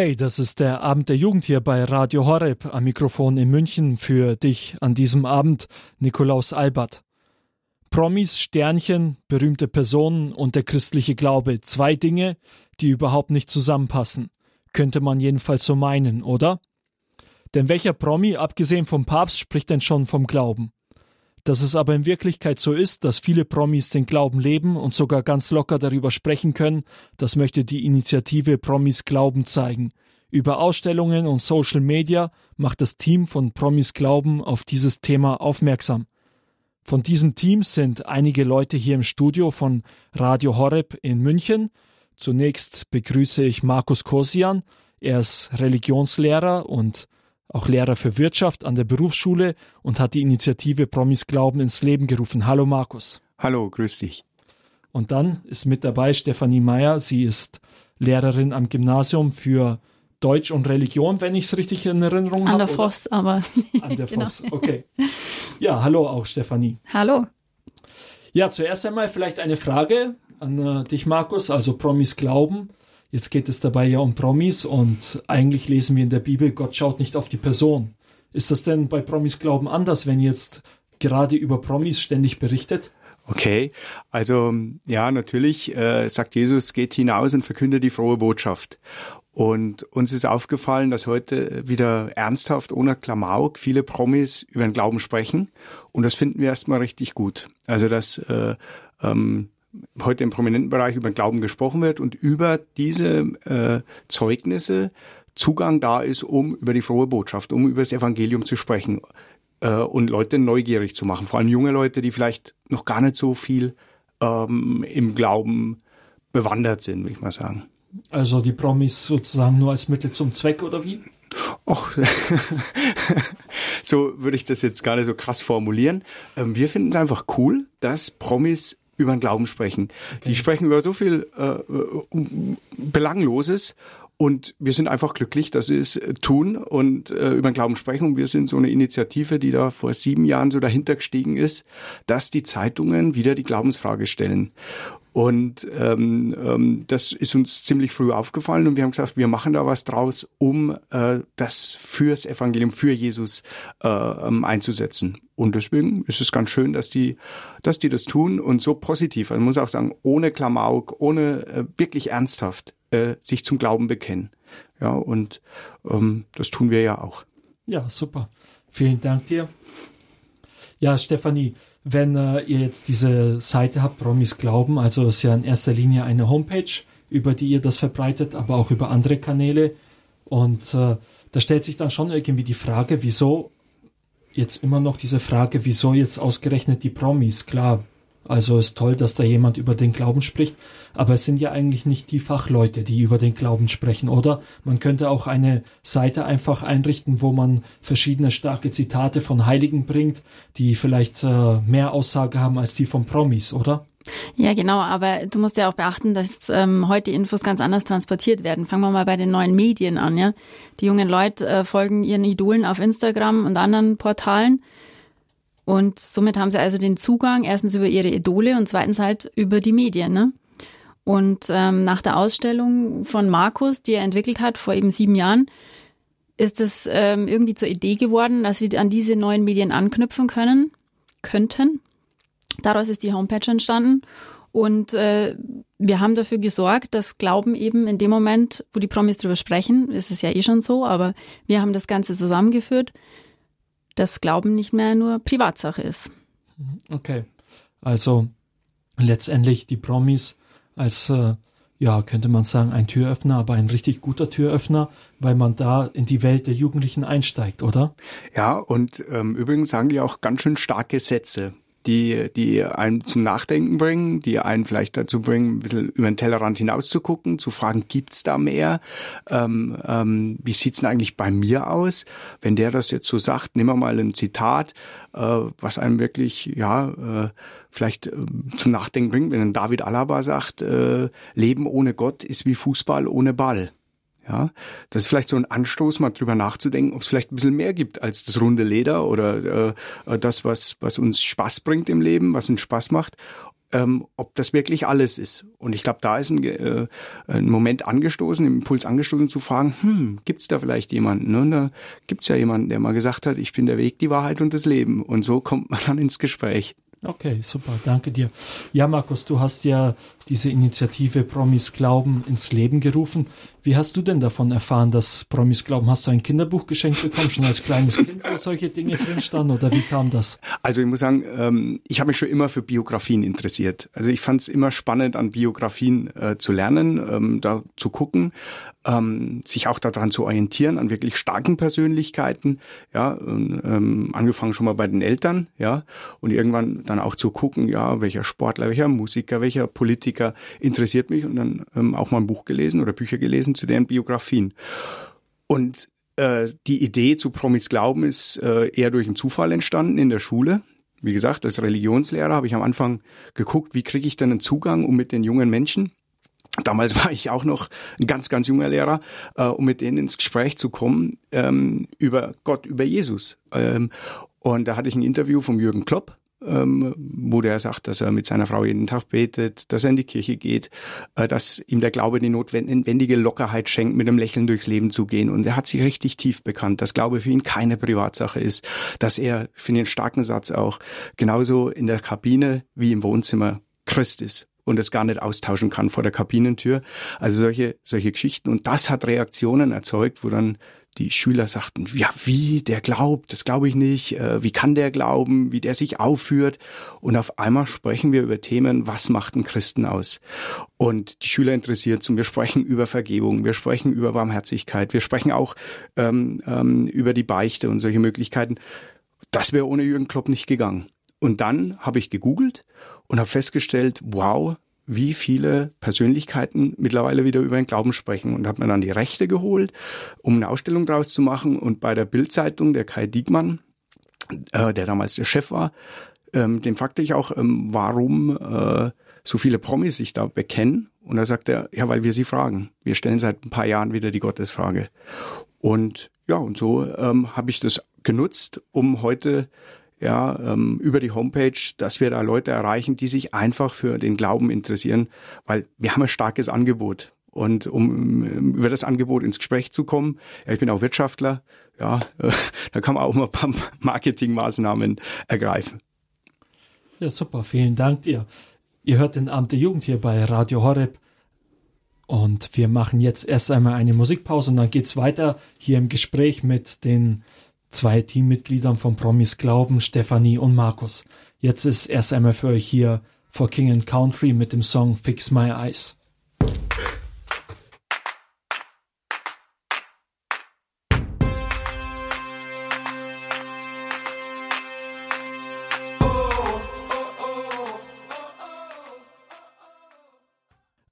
Hey, das ist der Abend der Jugend hier bei Radio Horeb am Mikrofon in München für dich an diesem Abend, Nikolaus Albert. Promis, Sternchen, berühmte Personen und der christliche Glaube, zwei Dinge, die überhaupt nicht zusammenpassen. Könnte man jedenfalls so meinen, oder? Denn welcher Promi, abgesehen vom Papst, spricht denn schon vom Glauben? Dass es aber in Wirklichkeit so ist, dass viele Promis den Glauben leben und sogar ganz locker darüber sprechen können, das möchte die Initiative Promis Glauben zeigen. Über Ausstellungen und Social Media macht das Team von Promis Glauben auf dieses Thema aufmerksam. Von diesem Team sind einige Leute hier im Studio von Radio Horeb in München. Zunächst begrüße ich Markus Kosian. Er ist Religionslehrer und auch Lehrer für Wirtschaft an der Berufsschule und hat die Initiative Promis Glauben ins Leben gerufen. Hallo Markus. Hallo, grüß dich. Und dann ist mit dabei Stefanie Meyer. Sie ist Lehrerin am Gymnasium für Deutsch und Religion, wenn ich es richtig in Erinnerung habe. An der Voss, aber. An der genau. Voss, okay. Ja, hallo auch Stefanie. Hallo. Ja, zuerst einmal vielleicht eine Frage an äh, dich, Markus. Also Promis Glauben. Jetzt geht es dabei ja um Promis und eigentlich lesen wir in der Bibel, Gott schaut nicht auf die Person. Ist das denn bei Promis Glauben anders, wenn jetzt gerade über Promis ständig berichtet? Okay, also ja, natürlich äh, sagt Jesus, geht hinaus und verkündet die frohe Botschaft. Und uns ist aufgefallen, dass heute wieder ernsthaft, ohne Klamauk, viele Promis über den Glauben sprechen. Und das finden wir erstmal richtig gut. Also, dass äh, ähm, heute im prominenten Bereich über den Glauben gesprochen wird und über diese äh, Zeugnisse Zugang da ist, um über die frohe Botschaft, um über das Evangelium zu sprechen äh, und Leute neugierig zu machen. Vor allem junge Leute, die vielleicht noch gar nicht so viel ähm, im Glauben bewandert sind, will ich mal sagen. Also die Promis sozusagen nur als Mittel zum Zweck oder wie? Och, so würde ich das jetzt gar nicht so krass formulieren. Ähm, wir finden es einfach cool, dass Promis über den Glauben sprechen. Okay. Die sprechen über so viel äh, Belangloses und wir sind einfach glücklich, dass sie es tun und äh, über den Glauben sprechen. Und wir sind so eine Initiative, die da vor sieben Jahren so dahinter gestiegen ist, dass die Zeitungen wieder die Glaubensfrage stellen. Und ähm, ähm, das ist uns ziemlich früh aufgefallen und wir haben gesagt, wir machen da was draus, um äh, das fürs Evangelium, für Jesus äh, ähm, einzusetzen. Und deswegen ist es ganz schön, dass die, dass die das tun und so positiv. Also man muss auch sagen, ohne Klamauk, ohne äh, wirklich ernsthaft äh, sich zum Glauben bekennen. Ja, und ähm, das tun wir ja auch. Ja, super. Vielen Dank dir. Ja, Stefanie, wenn äh, ihr jetzt diese Seite habt, Promis Glauben, also ist ja in erster Linie eine Homepage, über die ihr das verbreitet, aber auch über andere Kanäle. Und äh, da stellt sich dann schon irgendwie die Frage, wieso jetzt immer noch diese Frage, wieso jetzt ausgerechnet die Promis? Klar, also ist toll, dass da jemand über den Glauben spricht, aber es sind ja eigentlich nicht die Fachleute, die über den Glauben sprechen, oder? Man könnte auch eine Seite einfach einrichten, wo man verschiedene starke Zitate von Heiligen bringt, die vielleicht äh, mehr Aussage haben als die von Promis, oder? Ja, genau, aber du musst ja auch beachten, dass ähm, heute Infos ganz anders transportiert werden. Fangen wir mal bei den neuen Medien an, ja. Die jungen Leute äh, folgen ihren Idolen auf Instagram und anderen Portalen und somit haben sie also den Zugang erstens über ihre Idole und zweitens halt über die Medien. Ne? Und ähm, nach der Ausstellung von Markus, die er entwickelt hat vor eben sieben Jahren, ist es ähm, irgendwie zur Idee geworden, dass wir an diese neuen Medien anknüpfen können, könnten. Daraus ist die Homepage entstanden. Und äh, wir haben dafür gesorgt, dass Glauben eben in dem Moment, wo die Promis drüber sprechen, ist es ja eh schon so, aber wir haben das Ganze zusammengeführt, dass Glauben nicht mehr nur Privatsache ist. Okay. Also letztendlich die Promis als, äh, ja, könnte man sagen, ein Türöffner, aber ein richtig guter Türöffner, weil man da in die Welt der Jugendlichen einsteigt, oder? Ja, und ähm, übrigens sagen die auch ganz schön starke Sätze die, die einen zum Nachdenken bringen, die einen vielleicht dazu bringen, ein bisschen über den Tellerrand hinaus zu gucken, zu fragen, gibt's da mehr? Ähm, ähm, wie sieht's denn eigentlich bei mir aus? Wenn der das jetzt so sagt, nehmen wir mal ein Zitat, äh, was einem wirklich, ja, äh, vielleicht äh, zum Nachdenken bringt, wenn David Alaba sagt, äh, Leben ohne Gott ist wie Fußball ohne Ball. Ja, das ist vielleicht so ein Anstoß, mal drüber nachzudenken, ob es vielleicht ein bisschen mehr gibt als das runde Leder oder äh, das, was, was uns Spaß bringt im Leben, was uns Spaß macht. ähm, ob das wirklich alles ist. Und ich glaube, da ist ein, äh, ein Moment angestoßen, ein Impuls angestoßen zu fragen, hm, gibt es da vielleicht jemanden? Ne? Und da gibt es ja jemanden, der mal gesagt hat, ich bin der Weg, die Wahrheit und das Leben. Und so kommt man dann ins Gespräch. Okay, super, danke dir. Ja, Markus, du hast ja diese Initiative Promis Glauben ins Leben gerufen. Wie hast du denn davon erfahren, dass Promis Glauben? Hast du ein Kinderbuch geschenkt bekommen, schon als kleines Kind, wo solche Dinge drin standen, oder wie kam das? Also ich muss sagen, ähm, ich habe mich schon immer für Biografien interessiert. Also ich fand es immer spannend, an Biografien äh, zu lernen, ähm, da zu gucken, ähm, sich auch daran zu orientieren, an wirklich starken Persönlichkeiten, ja, angefangen schon mal bei den Eltern, ja, und irgendwann dann auch zu gucken, ja, welcher Sportler, welcher Musiker, welcher Politiker interessiert mich und dann auch mal ein Buch gelesen oder Bücher gelesen zu deren Biografien. Und äh, die Idee zu Promis Glauben ist äh, eher durch einen Zufall entstanden in der Schule. Wie gesagt, als Religionslehrer habe ich am Anfang geguckt, wie kriege ich denn einen Zugang, um mit den jungen Menschen Damals war ich auch noch ein ganz, ganz junger Lehrer, äh, um mit denen ins Gespräch zu kommen ähm, über Gott, über Jesus. Ähm, und da hatte ich ein Interview vom Jürgen Klopp, ähm, wo der sagt, dass er mit seiner Frau jeden Tag betet, dass er in die Kirche geht, äh, dass ihm der Glaube die notwendige Lockerheit schenkt, mit einem Lächeln durchs Leben zu gehen. Und er hat sich richtig tief bekannt, dass Glaube für ihn keine Privatsache ist, dass er, finde ich einen starken Satz auch, genauso in der Kabine wie im Wohnzimmer Christ ist und es gar nicht austauschen kann vor der Kabinentür. Also solche, solche Geschichten. Und das hat Reaktionen erzeugt, wo dann die Schüler sagten, ja, wie, der glaubt, das glaube ich nicht, äh, wie kann der glauben, wie der sich aufführt. Und auf einmal sprechen wir über Themen, was macht ein Christen aus? Und die Schüler interessiert und wir sprechen über Vergebung, wir sprechen über Barmherzigkeit, wir sprechen auch ähm, ähm, über die Beichte und solche Möglichkeiten. Das wäre ohne Jürgen Klopp nicht gegangen. Und dann habe ich gegoogelt und habe festgestellt, wow, wie viele Persönlichkeiten mittlerweile wieder über den Glauben sprechen und habe mir dann die Rechte geholt, um eine Ausstellung draus zu machen und bei der Bildzeitung der Kai Diekmann, äh, der damals der Chef war, ähm, den fragte ich auch, ähm, warum äh, so viele Promis sich da bekennen und da sagt er, ja, weil wir sie fragen. Wir stellen seit ein paar Jahren wieder die Gottesfrage. Und ja, und so ähm, habe ich das genutzt, um heute ja, ähm, über die Homepage, dass wir da Leute erreichen, die sich einfach für den Glauben interessieren, weil wir haben ein starkes Angebot. Und um ähm, über das Angebot ins Gespräch zu kommen, ja, ich bin auch Wirtschaftler, ja, äh, da kann man auch mal ein paar Marketingmaßnahmen ergreifen. Ja, super, vielen Dank dir. Ihr hört den Abend der Jugend hier bei Radio Horeb. Und wir machen jetzt erst einmal eine Musikpause und dann geht's weiter hier im Gespräch mit den zwei Teammitgliedern von Promis Glauben, Stephanie und Markus. Jetzt ist erst einmal für euch hier For King and Country mit dem Song Fix My Eyes.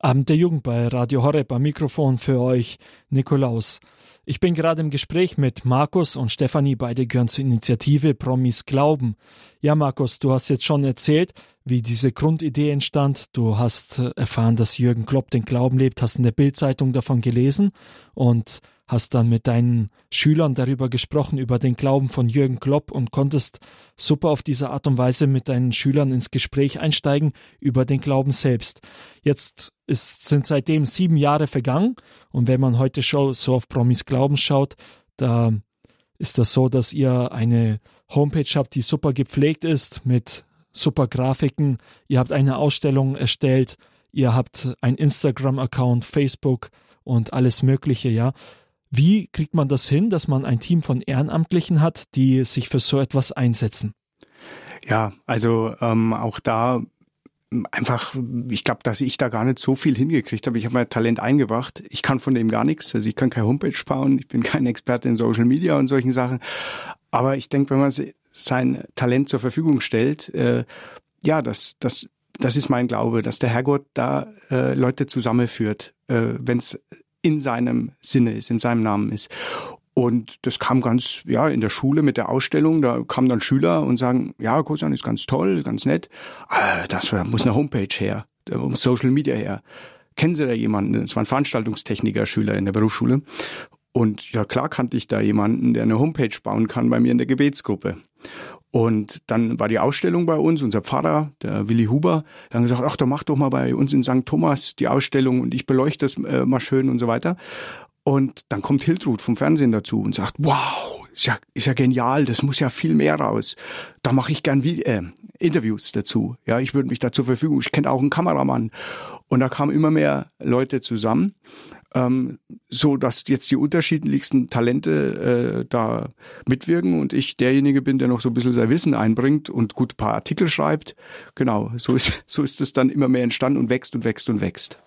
Abend der Jugend bei Radio Horeb am Mikrofon für euch Nikolaus. Ich bin gerade im Gespräch mit Markus und Stefanie, beide gehören zur Initiative Promis Glauben. Ja, Markus, du hast jetzt schon erzählt, wie diese Grundidee entstand. Du hast äh, erfahren, dass Jürgen Klopp den Glauben lebt, hast in der Bildzeitung davon gelesen und hast dann mit deinen Schülern darüber gesprochen, über den Glauben von Jürgen Klopp und konntest super auf diese Art und Weise mit deinen Schülern ins Gespräch einsteigen über den Glauben selbst. Jetzt ist, sind seitdem sieben Jahre vergangen und wenn man heute so auf Promis Glauben schaut, da ist das so, dass ihr eine Homepage habt, die super gepflegt ist mit super Grafiken. Ihr habt eine Ausstellung erstellt. Ihr habt ein Instagram-Account, Facebook und alles Mögliche, ja. Wie kriegt man das hin, dass man ein Team von Ehrenamtlichen hat, die sich für so etwas einsetzen? Ja, also ähm, auch da einfach, ich glaube, dass ich da gar nicht so viel hingekriegt habe. Ich habe mein Talent eingebracht. Ich kann von dem gar nichts. Also ich kann keine Homepage bauen. Ich bin kein Experte in Social Media und solchen Sachen. Aber ich denke, wenn man sein Talent zur Verfügung stellt, äh, ja, das, das, das ist mein Glaube, dass der Herrgott da äh, Leute zusammenführt, äh, wenn es in seinem Sinne ist, in seinem Namen ist. Und das kam ganz, ja, in der Schule mit der Ausstellung, da kamen dann Schüler und sagen, ja, Kosan ist ganz toll, ganz nett. Ah, das muss eine Homepage her, muss Social Media her. Kennen Sie da jemanden? Das war ein Veranstaltungstechniker, Schüler in der Berufsschule. Und ja, klar kannte ich da jemanden, der eine Homepage bauen kann bei mir in der Gebetsgruppe. Und dann war die Ausstellung bei uns, unser Pfarrer, der Willi Huber, der hat gesagt, ach, da mach doch mal bei uns in St. Thomas die Ausstellung und ich beleuchte das äh, mal schön und so weiter. Und dann kommt Hiltrud vom Fernsehen dazu und sagt, wow, ist ja, ist ja genial, das muss ja viel mehr raus. Da mache ich gern wie, äh, Interviews dazu. Ja, ich würde mich da zur Verfügung, ich kenne auch einen Kameramann. Und da kamen immer mehr Leute zusammen ähm, so dass jetzt die unterschiedlichsten Talente äh, da mitwirken und ich derjenige bin, der noch so ein bisschen sein Wissen einbringt und gut ein paar Artikel schreibt. Genau, so ist so ist es dann immer mehr entstanden und wächst und wächst und wächst.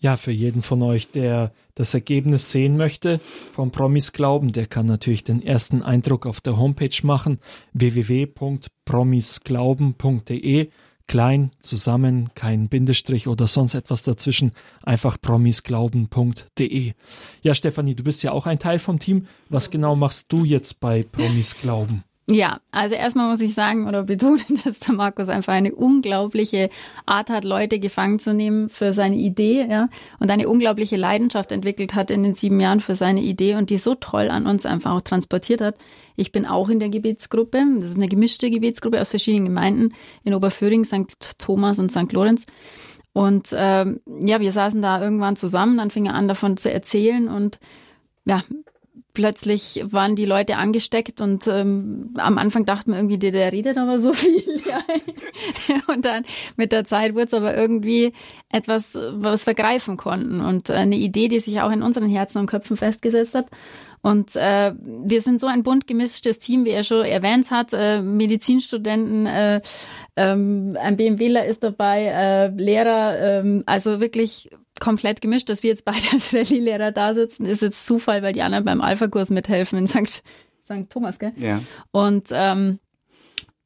Ja, für jeden von euch, der das Ergebnis sehen möchte vom Promis Glauben, der kann natürlich den ersten Eindruck auf der Homepage machen www.promisglauben.de klein, zusammen, kein Bindestrich oder sonst etwas dazwischen, einfach promisglauben.de. Ja, Stefanie, du bist ja auch ein Teil vom Team. Was genau machst du jetzt bei Promis Glauben? Ja, also erstmal muss ich sagen oder betonen, dass der Markus einfach eine unglaubliche Art hat, Leute gefangen zu nehmen für seine Idee, ja, und eine unglaubliche Leidenschaft entwickelt hat in den sieben Jahren für seine Idee und die so toll an uns einfach auch transportiert hat. Ich bin auch in der Gebetsgruppe. Das ist eine gemischte Gebetsgruppe aus verschiedenen Gemeinden in Oberföhring, St. Thomas und St. Lorenz. Und ähm, ja, wir saßen da irgendwann zusammen, dann fing er an, davon zu erzählen und ja, plötzlich waren die Leute angesteckt und ähm, am Anfang dachten wir irgendwie, der, der redet aber so viel. und dann mit der Zeit wurde es aber irgendwie etwas, was wir greifen konnten und eine Idee, die sich auch in unseren Herzen und Köpfen festgesetzt hat. Und äh, wir sind so ein bunt gemischtes Team, wie er schon erwähnt hat. Äh, Medizinstudenten, äh, ähm, ein BMWler ist dabei, äh, Lehrer, äh, also wirklich komplett gemischt, dass wir jetzt beide als Rallye-Lehrer da sitzen, ist jetzt Zufall, weil die anderen beim Alpha-Kurs mithelfen in St. St. Thomas, gell? Ja. Und ähm,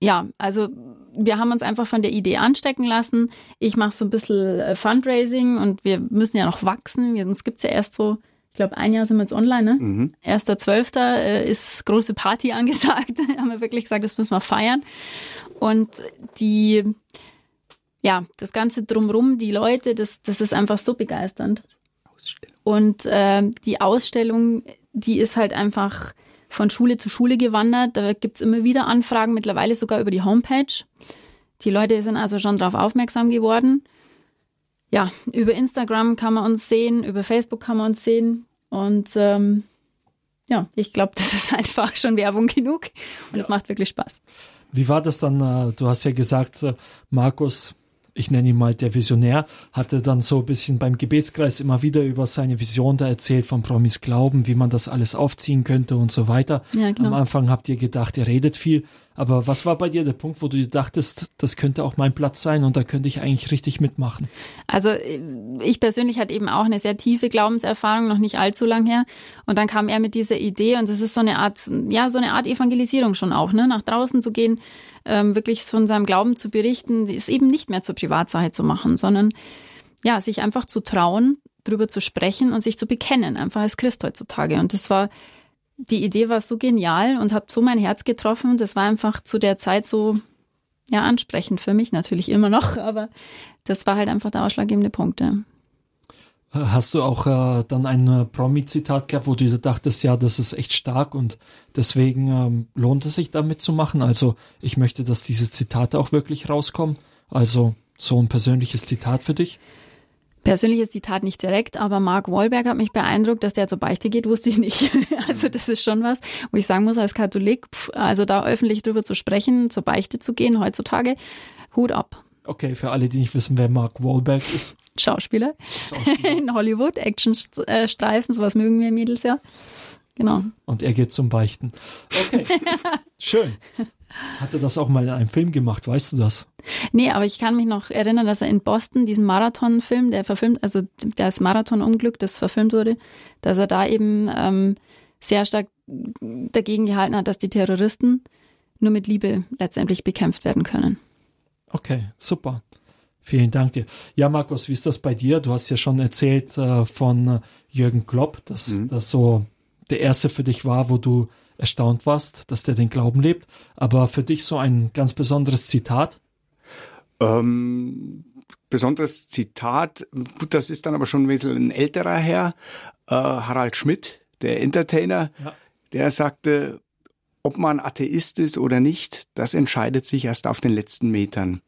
ja, also wir haben uns einfach von der Idee anstecken lassen. Ich mache so ein bisschen äh, Fundraising und wir müssen ja noch wachsen. Uns gibt's ja erst so glaube, ein Jahr sind wir jetzt online, ne? Mhm. 1.12. Äh, ist große Party angesagt. haben wir wirklich gesagt, das müssen wir feiern. Und die, ja, das Ganze drumrum, die Leute, das, das ist einfach so begeisternd. Und äh, die Ausstellung, die ist halt einfach von Schule zu Schule gewandert. Da gibt's immer wieder Anfragen, mittlerweile sogar über die Homepage. Die Leute sind also schon darauf aufmerksam geworden. Ja, über Instagram kann man uns sehen, über Facebook kann man uns sehen. Und ähm, ja, ich glaube, das ist einfach schon Werbung genug und es ja. macht wirklich Spaß. Wie war das dann? Äh, du hast ja gesagt, äh, Markus, ich nenne ihn mal der Visionär, hatte dann so ein bisschen beim Gebetskreis immer wieder über seine Vision da erzählt von Promis Glauben, wie man das alles aufziehen könnte und so weiter. Ja, genau. Am Anfang habt ihr gedacht, er redet viel, aber was war bei dir der Punkt, wo du dir dachtest, das könnte auch mein Platz sein und da könnte ich eigentlich richtig mitmachen? Also ich persönlich hatte eben auch eine sehr tiefe Glaubenserfahrung, noch nicht allzu lang her. Und dann kam er mit dieser Idee und das ist so eine Art, ja, so eine Art Evangelisierung schon auch, ne? Nach draußen zu gehen, ähm, wirklich von seinem Glauben zu berichten, ist eben nicht mehr zur Privatsache zu machen, sondern ja, sich einfach zu trauen, drüber zu sprechen und sich zu bekennen, einfach als Christ heutzutage. Und das war die Idee war so genial und hat so mein Herz getroffen. Das war einfach zu der Zeit so ja ansprechend für mich natürlich immer noch, aber das war halt einfach der ausschlaggebende Punkt. Ja. Hast du auch äh, dann ein äh, Promi-Zitat gehabt, wo du dachtest, ja, das ist echt stark und deswegen ähm, lohnt es sich damit zu machen? Also ich möchte, dass diese Zitate auch wirklich rauskommen. Also so ein persönliches Zitat für dich? Persönliches Zitat nicht direkt, aber Mark Wahlberg hat mich beeindruckt, dass der zur Beichte geht, wusste ich nicht. Also das ist schon was, wo ich sagen muss, als Katholik, also da öffentlich drüber zu sprechen, zur Beichte zu gehen heutzutage, Hut ab. Okay, für alle, die nicht wissen, wer Mark Wahlberg ist. Schauspieler, Schauspieler. in Hollywood, Actionstreifen, sowas mögen wir Mädels ja. Genau. Und er geht zum Beichten. Okay, schön. Hat er das auch mal in einem Film gemacht, weißt du das? Nee, aber ich kann mich noch erinnern, dass er in Boston diesen Marathon-Film, der verfilmt, also das Marathon-Unglück, das verfilmt wurde, dass er da eben ähm, sehr stark dagegen gehalten hat, dass die Terroristen nur mit Liebe letztendlich bekämpft werden können. Okay, super. Vielen Dank dir. Ja, Markus, wie ist das bei dir? Du hast ja schon erzählt äh, von äh, Jürgen Klopp, dass mhm. das so der erste für dich war, wo du erstaunt warst, dass der den Glauben lebt. Aber für dich so ein ganz besonderes Zitat? Ähm, besonderes Zitat, gut, das ist dann aber schon ein bisschen ein älterer Herr, äh, Harald Schmidt, der Entertainer, ja. der sagte, ob man Atheist ist oder nicht, das entscheidet sich erst auf den letzten Metern.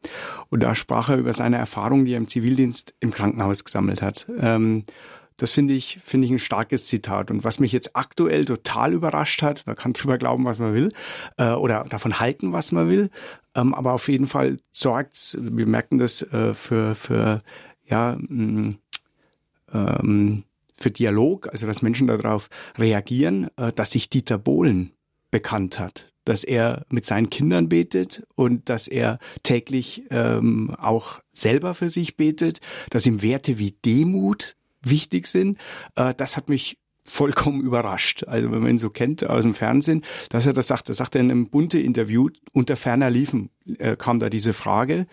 Und da sprach er über seine Erfahrungen, die er im Zivildienst im Krankenhaus gesammelt hat. Ähm, das finde ich, finde ich ein starkes Zitat. Und was mich jetzt aktuell total überrascht hat, man kann drüber glauben, was man will, äh, oder davon halten, was man will, ähm, aber auf jeden Fall sorgt wir merken das äh, für, für, ja, mh, mm, ähm, für Dialog, also dass Menschen darauf reagieren, äh, dass sich Dieter Bohlen bekannt hat, dass er mit seinen Kindern betet und dass er täglich ähm, auch selber für sich betet, dass ihm Werte wie Demut wichtig sind. Äh, das hat mich vollkommen überrascht. Also wenn man ihn so kennt aus dem Fernsehen, dass er das sagt, das sagt er in einem bunte Interview unter ferner Liefen äh, kam da diese Frage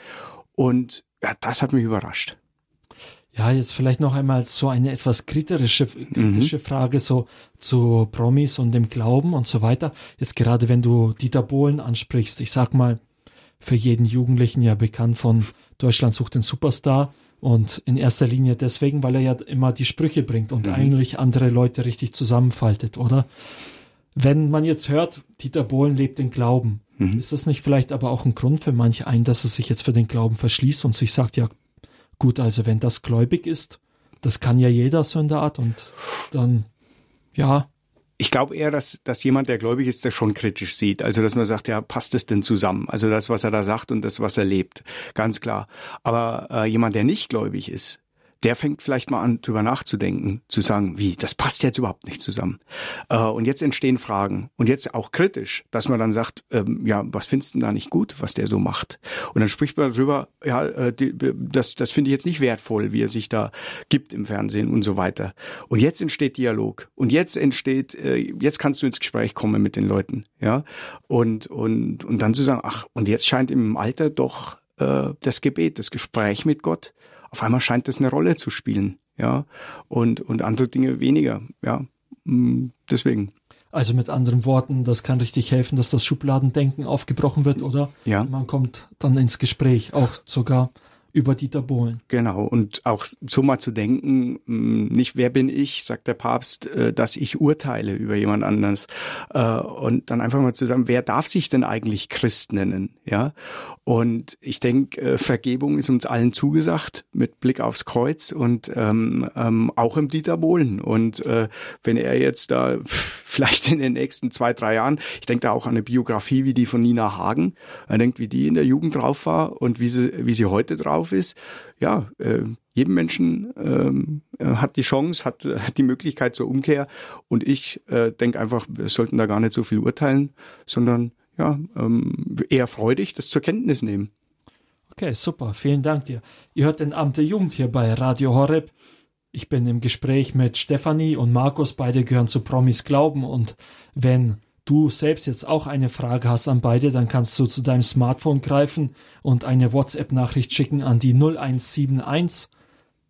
und ja, das hat mich überrascht. Ja, jetzt vielleicht noch einmal so eine etwas kritische, kritische mhm. Frage so zu Promis und dem Glauben und so weiter. Jetzt gerade wenn du Dieter Bohlen ansprichst, ich sag mal, für jeden Jugendlichen ja bekannt von Deutschland sucht den Superstar und in erster Linie deswegen, weil er ja immer die Sprüche bringt und mhm. eigentlich andere Leute richtig zusammenfaltet, oder? Wenn man jetzt hört, Dieter Bohlen lebt den Glauben, mhm. ist das nicht vielleicht aber auch ein Grund für manche ein, dass er sich jetzt für den Glauben verschließt und sich sagt, ja, Gut, also wenn das gläubig ist, das kann ja jeder so in der Art und dann, ja. Ich glaube eher, dass, dass jemand, der gläubig ist, das schon kritisch sieht. Also, dass man sagt, ja, passt es denn zusammen? Also das, was er da sagt und das, was er lebt. Ganz klar. Aber äh, jemand, der nicht gläubig ist, der fängt vielleicht mal an, drüber nachzudenken, zu sagen, wie, das passt jetzt überhaupt nicht zusammen. Äh, und jetzt entstehen Fragen. Und jetzt auch kritisch, dass man dann sagt, ähm, ja, was findest du da nicht gut, was der so macht? Und dann spricht man darüber, ja, äh, die, das, das finde ich jetzt nicht wertvoll, wie er sich da gibt im Fernsehen und so weiter. Und jetzt entsteht Dialog. Und jetzt entsteht, äh, jetzt kannst du ins Gespräch kommen mit den Leuten, ja. Und, und, und dann zu sagen, ach, und jetzt scheint im Alter doch äh, das Gebet, das Gespräch mit Gott auf einmal scheint das eine Rolle zu spielen, ja, und, und andere Dinge weniger, ja, mm, deswegen. Also mit anderen Worten, das kann richtig helfen, dass das Schubladendenken aufgebrochen wird, oder? Ja. Man kommt dann ins Gespräch, auch sogar über Dieter Bohlen. Genau, und auch so mal zu denken, hm, nicht wer bin ich, sagt der Papst, äh, dass ich urteile über jemand anderes. Äh, und dann einfach mal zu sagen, wer darf sich denn eigentlich Christ nennen? Ja. Und ich denke, äh, Vergebung ist uns allen zugesagt mit Blick aufs Kreuz und ähm, ähm, auch im Dieter Bohlen. Und äh, wenn er jetzt da vielleicht in den nächsten zwei, drei Jahren, ich denke da auch an eine Biografie wie die von Nina Hagen, er denkt, wie die in der Jugend drauf war und wie sie, wie sie heute drauf ist. Ja, äh, jedem Menschen äh, hat die Chance, hat äh, die Möglichkeit zur Umkehr. Und ich äh, denke einfach, wir sollten da gar nicht so viel urteilen, sondern ja, ähm, eher freudig das zur Kenntnis nehmen. Okay, super. Vielen Dank dir. Ihr hört den Amt der Jugend hier bei Radio Horeb. Ich bin im Gespräch mit Stefanie und Markus. Beide gehören zu Promis Glauben. Und wenn du selbst jetzt auch eine Frage hast an beide, dann kannst du zu deinem Smartphone greifen und eine WhatsApp-Nachricht schicken an die 0171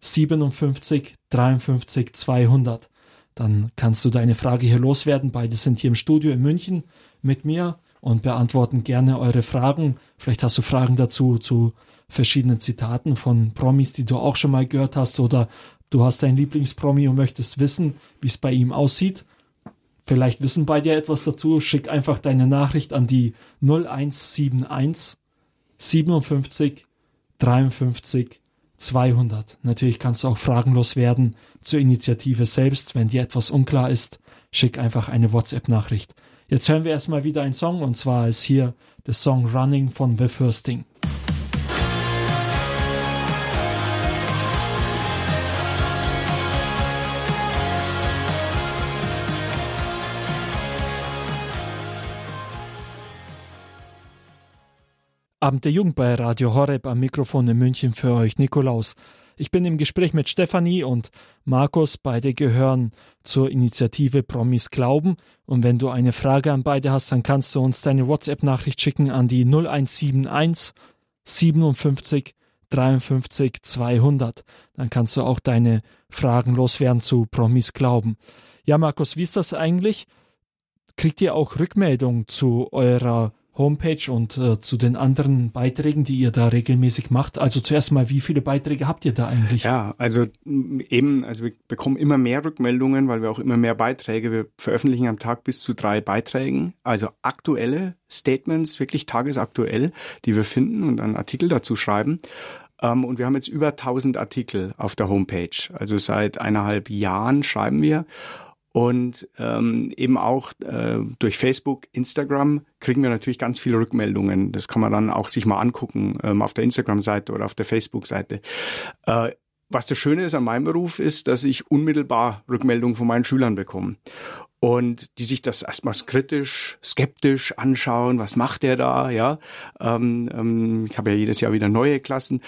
57 53 200. Dann kannst du deine Frage hier loswerden. Beide sind hier im Studio in München mit mir und beantworten gerne eure Fragen. Vielleicht hast du Fragen dazu zu verschiedenen Zitaten von Promis, die du auch schon mal gehört hast oder du hast deinen Lieblingspromi und möchtest wissen, wie es bei ihm aussieht. Vielleicht wissen bei dir etwas dazu. Schick einfach deine Nachricht an die 0171 57 53 200. Natürlich kannst du auch fragenlos werden zur Initiative selbst. Wenn dir etwas unklar ist, schick einfach eine WhatsApp-Nachricht. Jetzt hören wir erstmal wieder einen Song und zwar ist hier der Song Running von The Firsting. Abend der Jugend bei Radio Horeb am Mikrofon in München für euch Nikolaus. Ich bin im Gespräch mit Stefanie und Markus. Beide gehören zur Initiative Promis Glauben. Und wenn du eine Frage an beide hast, dann kannst du uns deine WhatsApp-Nachricht schicken an die 0171 57 53 200. Dann kannst du auch deine Fragen loswerden zu Promis Glauben. Ja, Markus, wie ist das eigentlich? Kriegt ihr auch Rückmeldung zu eurer Homepage und äh, zu den anderen Beiträgen, die ihr da regelmäßig macht. Also zuerst mal, wie viele Beiträge habt ihr da eigentlich? Ja, also eben, also wir bekommen immer mehr Rückmeldungen, weil wir auch immer mehr Beiträge, wir veröffentlichen am Tag bis zu drei Beiträgen, also aktuelle Statements, wirklich tagesaktuell, die wir finden und einen Artikel dazu schreiben. Ähm, und wir haben jetzt über 1000 Artikel auf der Homepage. Also seit eineinhalb Jahren schreiben wir. Und ähm, eben auch äh, durch Facebook, Instagram kriegen wir natürlich ganz viele Rückmeldungen. Das kann man dann auch sich mal angucken ähm, auf der Instagram-Seite oder auf der Facebook-Seite. Äh, was das Schöne ist an meinem Beruf ist, dass ich unmittelbar Rückmeldungen von meinen Schülern bekomme. Und die sich das erstmals kritisch, skeptisch anschauen, was macht der da, ja. Ähm, ähm, ich habe ja jedes Jahr wieder neue Klassen.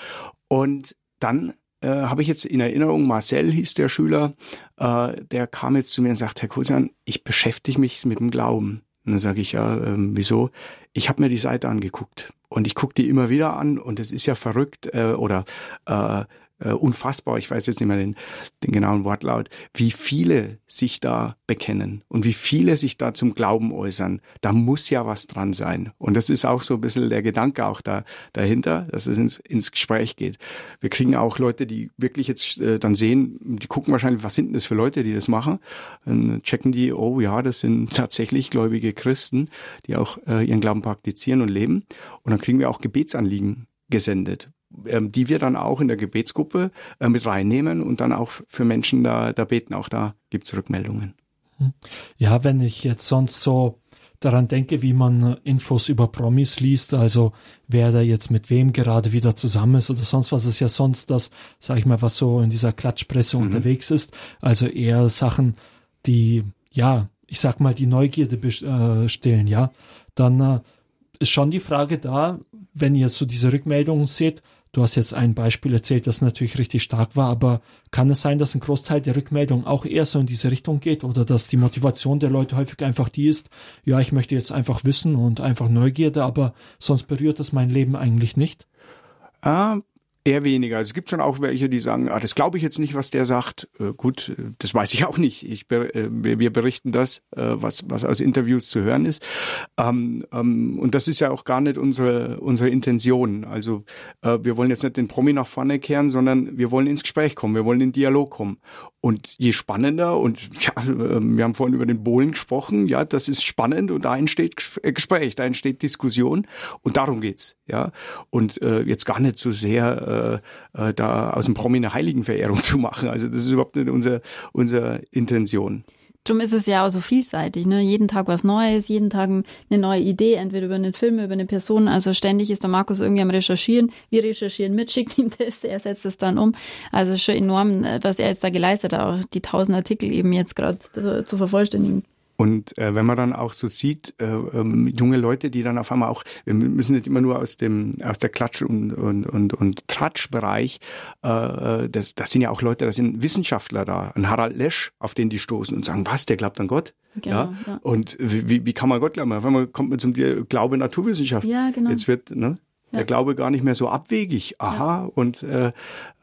Und dann äh, habe ich jetzt in Erinnerung, Marcel hieß der Schüler, äh, der kam jetzt zu mir und sagt, Herr Kusan, ich beschäftige mich mit dem Glauben. Und dann sage ich, ja, ähm, wieso? Ich habe mir die Seite angeguckt und ich gucke die immer wieder an und es ist ja verrückt äh, oder äh, äh, unfassbar, ich weiß jetzt nicht mehr den, den genauen Wortlaut, wie viele sich da bekennen und wie viele sich da zum Glauben äußern. Da muss ja was dran sein. Und das ist auch so ein bisschen der Gedanke auch da dahinter, dass es ins, ins Gespräch geht. Wir kriegen auch Leute, die wirklich jetzt äh, dann sehen, die gucken wahrscheinlich, was sind das für Leute, die das machen. Dann checken die, oh ja, das sind tatsächlich gläubige Christen, die auch äh, ihren Glauben praktizieren und leben. Und dann kriegen wir auch Gebetsanliegen gesendet ähm, die wir dann auch in der Gebetsgruppe äh, mit reinnehmen und dann auch für Menschen da, da beten. Auch da gibt es Rückmeldungen. Hm. Ja, wenn ich jetzt sonst so daran denke, wie man äh, Infos über Promis liest, also wer da jetzt mit wem gerade wieder zusammen ist oder sonst was, ist ja sonst das, sag ich mal, was so in dieser Klatschpresse mhm. unterwegs ist. Also eher Sachen, die, ja, ich sag mal, die Neugierde äh, stillen, ja. Dann äh, ist schon die Frage da, wenn ihr so diese Rückmeldungen seht, Du hast jetzt ein Beispiel erzählt, das natürlich richtig stark war, aber kann es sein, dass ein Großteil der Rückmeldung auch eher so in diese Richtung geht oder dass die Motivation der Leute häufig einfach die ist, ja, ich möchte jetzt einfach wissen und einfach Neugierde, aber sonst berührt das mein Leben eigentlich nicht? Ah, Eher weniger. Also es gibt schon auch welche, die sagen, ah, das glaube ich jetzt nicht, was der sagt. Äh, gut, das weiß ich auch nicht. Ich, äh, wir berichten das, äh, was, was aus Interviews zu hören ist. Ähm, ähm, und das ist ja auch gar nicht unsere, unsere Intention. Also äh, wir wollen jetzt nicht den Promi nach vorne kehren, sondern wir wollen ins Gespräch kommen, wir wollen in Dialog kommen. Und je spannender, und ja, ähm, wir haben vorhin über den Bohlen gesprochen, ja, das ist spannend und da entsteht Gespräch, da entsteht Diskussion und darum geht's, ja. Und äh, jetzt gar nicht so sehr äh, äh, da aus dem Promi eine Heiligenverehrung zu machen. Also das ist überhaupt nicht unsere, unsere Intention. Drum ist es ja auch so vielseitig, ne? Jeden Tag was Neues, jeden Tag eine neue Idee, entweder über einen Film, über eine Person. Also ständig ist der Markus irgendwie am Recherchieren. Wir recherchieren mit, schicken ihm das, er setzt es dann um. Also schon enorm, was er jetzt da geleistet hat, auch die tausend Artikel eben jetzt gerade zu vervollständigen. Und äh, wenn man dann auch so sieht, äh, ähm, junge Leute, die dann auf einmal auch, wir müssen nicht immer nur aus dem aus der Klatsch- und und und, und Tratschbereich, äh, äh, das, das sind ja auch Leute, das sind Wissenschaftler da, ein Harald Lesch, auf den die stoßen und sagen, was, der glaubt an Gott? Genau, ja? ja. Und wie, wie kann man Gott glauben? Auf einmal kommt man zum Glaube Naturwissenschaft. Ja, genau. Jetzt wird, ne? Der Glaube gar nicht mehr so abwegig. Aha. Ja. Und äh,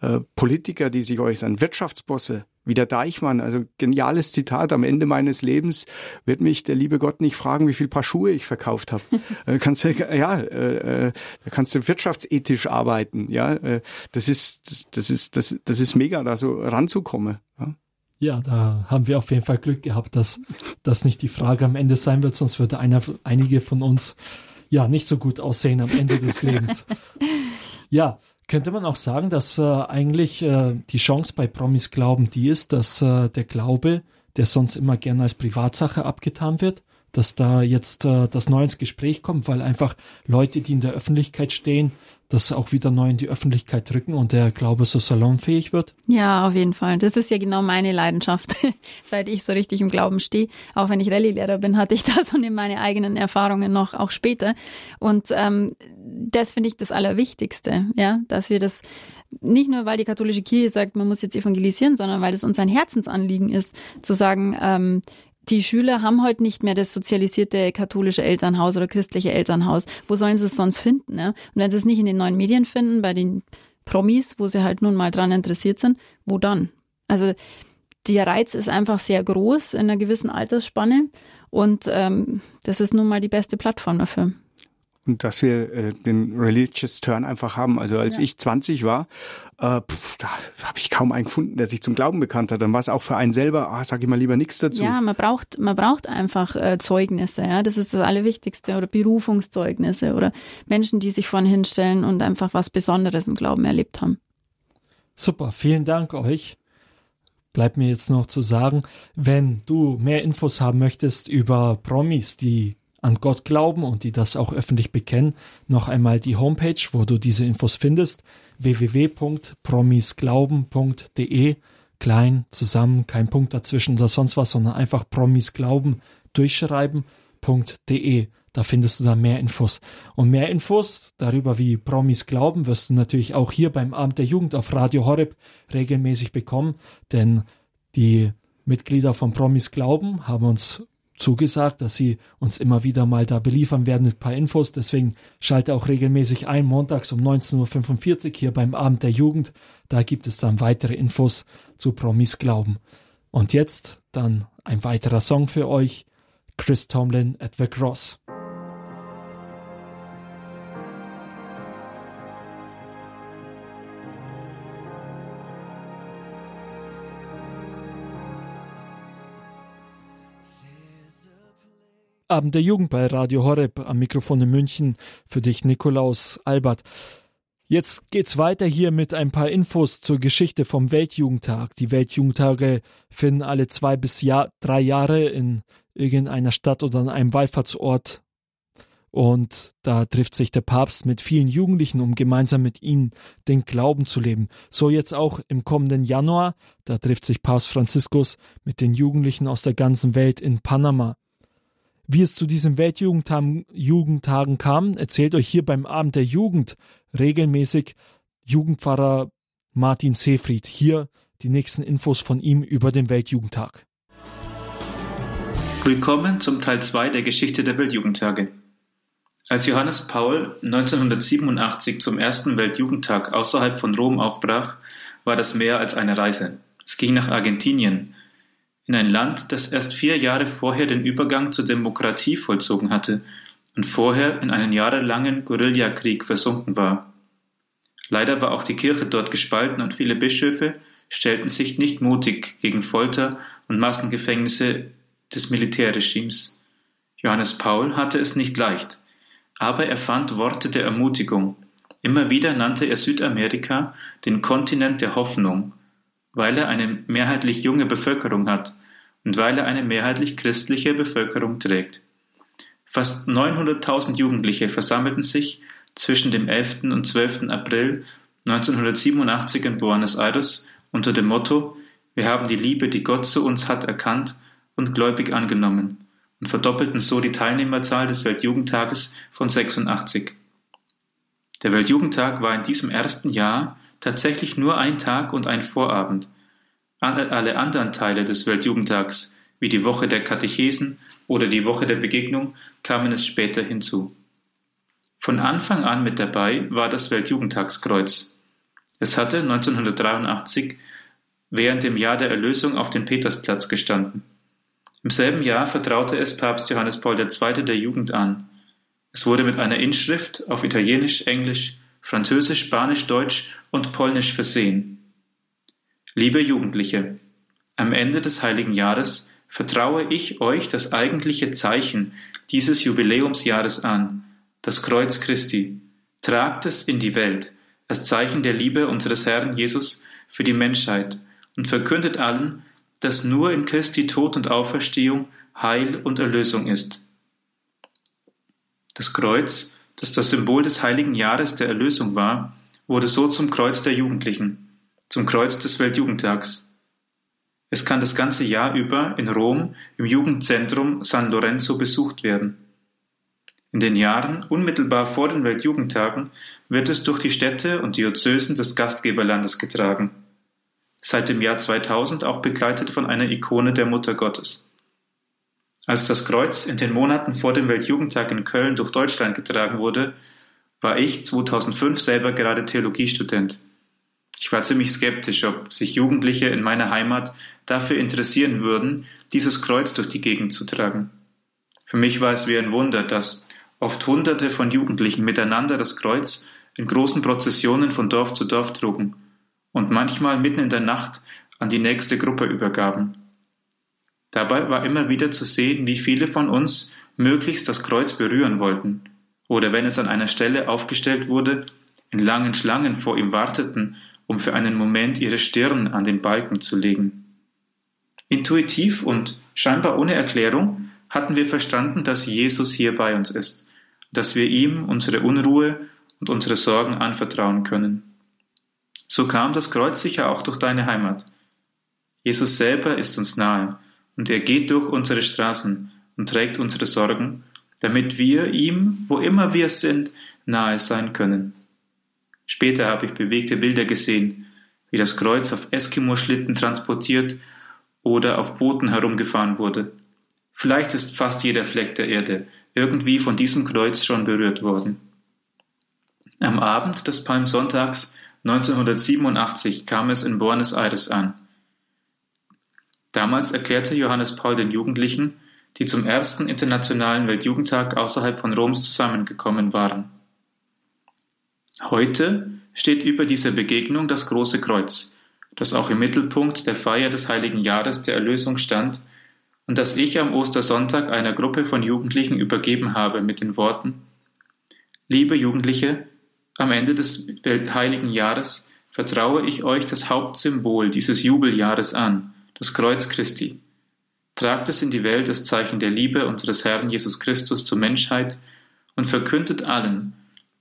äh, Politiker, die sich äußern, Wirtschaftsbosse, wie der Deichmann, also geniales Zitat, am Ende meines Lebens wird mich der liebe Gott nicht fragen, wie viel Paar Schuhe ich verkauft habe. äh, kannst du, ja, äh, äh, da kannst du wirtschaftsethisch arbeiten, ja. Äh, das ist, das, das ist, das, das ist mega, da so ranzukommen. Ja. Ja, da haben wir auf jeden Fall Glück gehabt, dass das nicht die Frage am Ende sein wird, sonst würde einer, einige von uns ja nicht so gut aussehen am Ende des Lebens. Ja, könnte man auch sagen, dass äh, eigentlich äh, die Chance bei Promis Glauben die ist, dass äh, der Glaube, der sonst immer gerne als Privatsache abgetan wird, dass da jetzt äh, das neu ins Gespräch kommt, weil einfach Leute, die in der Öffentlichkeit stehen, das auch wieder neu in die Öffentlichkeit drücken und der Glaube so salonfähig wird? Ja, auf jeden Fall. Das ist ja genau meine Leidenschaft. Seit ich so richtig im Glauben stehe, auch wenn ich Rallye-Lehrer bin, hatte ich da so meine eigenen Erfahrungen noch, auch später. Und ähm, das finde ich das Allerwichtigste, ja, dass wir das nicht nur, weil die katholische Kirche sagt, man muss jetzt evangelisieren, sondern weil das uns ein Herzensanliegen ist, zu sagen, ähm, die Schüler haben heute nicht mehr das sozialisierte katholische Elternhaus oder christliche Elternhaus. Wo sollen sie es sonst finden? Ne? Und wenn sie es nicht in den neuen Medien finden, bei den Promis, wo sie halt nun mal dran interessiert sind, wo dann? Also der Reiz ist einfach sehr groß in einer gewissen Altersspanne und ähm, das ist nun mal die beste Plattform dafür. Und dass wir äh, den Religious Turn einfach haben. Also als ja. ich 20 war, äh, pf, da habe ich kaum einen gefunden, der sich zum Glauben bekannt hat. Dann war es auch für einen selber, ah, sag ich mal lieber nichts dazu. Ja, man braucht, man braucht einfach äh, Zeugnisse, ja. Das ist das Allerwichtigste. Oder Berufungszeugnisse oder Menschen, die sich vorhin hinstellen und einfach was Besonderes im Glauben erlebt haben. Super, vielen Dank euch. Bleibt mir jetzt noch zu sagen, wenn du mehr Infos haben möchtest über Promis, die an Gott glauben und die das auch öffentlich bekennen, noch einmal die Homepage, wo du diese Infos findest, www.promisglauben.de, klein, zusammen, kein Punkt dazwischen oder sonst was, sondern einfach promisglauben durchschreiben.de. Da findest du dann mehr Infos. Und mehr Infos darüber, wie Promis glauben, wirst du natürlich auch hier beim Abend der Jugend auf Radio Horeb regelmäßig bekommen, denn die Mitglieder von Promis Glauben haben uns zugesagt, dass sie uns immer wieder mal da beliefern werden mit ein paar Infos. Deswegen schalte auch regelmäßig ein, montags um 19.45 Uhr hier beim Abend der Jugend. Da gibt es dann weitere Infos zu Promis Glauben. Und jetzt dann ein weiterer Song für euch. Chris Tomlin at the Abend der Jugend bei Radio Horeb am Mikrofon in München für dich Nikolaus Albert. Jetzt geht's weiter hier mit ein paar Infos zur Geschichte vom Weltjugendtag. Die Weltjugendtage finden alle zwei bis Jahr, drei Jahre in irgendeiner Stadt oder an einem Wallfahrtsort. Und da trifft sich der Papst mit vielen Jugendlichen, um gemeinsam mit ihnen den Glauben zu leben. So jetzt auch im kommenden Januar. Da trifft sich Papst Franziskus mit den Jugendlichen aus der ganzen Welt in Panama. Wie es zu diesen Weltjugendtagen kam, erzählt euch hier beim Abend der Jugend regelmäßig Jugendpfarrer Martin Seefried. Hier die nächsten Infos von ihm über den Weltjugendtag. Willkommen zum Teil 2 der Geschichte der Weltjugendtage. Als Johannes Paul 1987 zum ersten Weltjugendtag außerhalb von Rom aufbrach, war das mehr als eine Reise. Es ging nach Argentinien, in ein Land, das erst vier Jahre vorher den Übergang zur Demokratie vollzogen hatte und vorher in einen jahrelangen Guerillakrieg versunken war. Leider war auch die Kirche dort gespalten und viele Bischöfe stellten sich nicht mutig gegen Folter und Massengefängnisse des Militärregimes. Johannes Paul hatte es nicht leicht, aber er fand Worte der Ermutigung. Immer wieder nannte er Südamerika den Kontinent der Hoffnung weil er eine mehrheitlich junge Bevölkerung hat und weil er eine mehrheitlich christliche Bevölkerung trägt. Fast 900.000 Jugendliche versammelten sich zwischen dem 11. und 12. April 1987 in Buenos Aires unter dem Motto Wir haben die Liebe, die Gott zu uns hat, erkannt und gläubig angenommen und verdoppelten so die Teilnehmerzahl des Weltjugendtages von 86. Der Weltjugendtag war in diesem ersten Jahr tatsächlich nur ein Tag und ein Vorabend. Alle anderen Teile des Weltjugendtags, wie die Woche der Katechesen oder die Woche der Begegnung, kamen es später hinzu. Von Anfang an mit dabei war das Weltjugendtagskreuz. Es hatte 1983 während dem Jahr der Erlösung auf dem Petersplatz gestanden. Im selben Jahr vertraute es Papst Johannes Paul II. der Jugend an. Es wurde mit einer Inschrift auf Italienisch, Englisch, Französisch, Spanisch, Deutsch und Polnisch versehen. Liebe Jugendliche, am Ende des heiligen Jahres vertraue ich euch das eigentliche Zeichen dieses Jubiläumsjahres an, das Kreuz Christi. Tragt es in die Welt, als Zeichen der Liebe unseres Herrn Jesus für die Menschheit und verkündet allen, dass nur in Christi Tod und Auferstehung Heil und Erlösung ist. Das Kreuz das das Symbol des heiligen Jahres der Erlösung war, wurde so zum Kreuz der Jugendlichen, zum Kreuz des Weltjugendtags. Es kann das ganze Jahr über in Rom im Jugendzentrum San Lorenzo besucht werden. In den Jahren unmittelbar vor den Weltjugendtagen wird es durch die Städte und Diözesen des Gastgeberlandes getragen. Seit dem Jahr 2000 auch begleitet von einer Ikone der Mutter Gottes. Als das Kreuz in den Monaten vor dem Weltjugendtag in Köln durch Deutschland getragen wurde, war ich 2005 selber gerade Theologiestudent. Ich war ziemlich skeptisch, ob sich Jugendliche in meiner Heimat dafür interessieren würden, dieses Kreuz durch die Gegend zu tragen. Für mich war es wie ein Wunder, dass, oft Hunderte von Jugendlichen miteinander das Kreuz in großen Prozessionen von Dorf zu Dorf trugen und manchmal mitten in der Nacht an die nächste Gruppe übergaben. Dabei war immer wieder zu sehen, wie viele von uns möglichst das Kreuz berühren wollten, oder wenn es an einer Stelle aufgestellt wurde, in langen Schlangen vor ihm warteten, um für einen Moment ihre Stirn an den Balken zu legen. Intuitiv und scheinbar ohne Erklärung hatten wir verstanden, dass Jesus hier bei uns ist, dass wir ihm unsere Unruhe und unsere Sorgen anvertrauen können. So kam das Kreuz sicher auch durch deine Heimat. Jesus selber ist uns nahe und er geht durch unsere Straßen und trägt unsere Sorgen, damit wir ihm, wo immer wir sind, nahe sein können. Später habe ich bewegte Bilder gesehen, wie das Kreuz auf Eskimo-Schlitten transportiert oder auf Booten herumgefahren wurde. Vielleicht ist fast jeder Fleck der Erde irgendwie von diesem Kreuz schon berührt worden. Am Abend des Palmsonntags 1987 kam es in Buenos Aires an. Damals erklärte Johannes Paul den Jugendlichen, die zum ersten Internationalen Weltjugendtag außerhalb von Roms zusammengekommen waren. Heute steht über dieser Begegnung das große Kreuz, das auch im Mittelpunkt der Feier des heiligen Jahres der Erlösung stand und das ich am Ostersonntag einer Gruppe von Jugendlichen übergeben habe mit den Worten Liebe Jugendliche, am Ende des heiligen Jahres vertraue ich euch das Hauptsymbol dieses Jubeljahres an, das Kreuz Christi. Tragt es in die Welt als Zeichen der Liebe unseres Herrn Jesus Christus zur Menschheit und verkündet allen,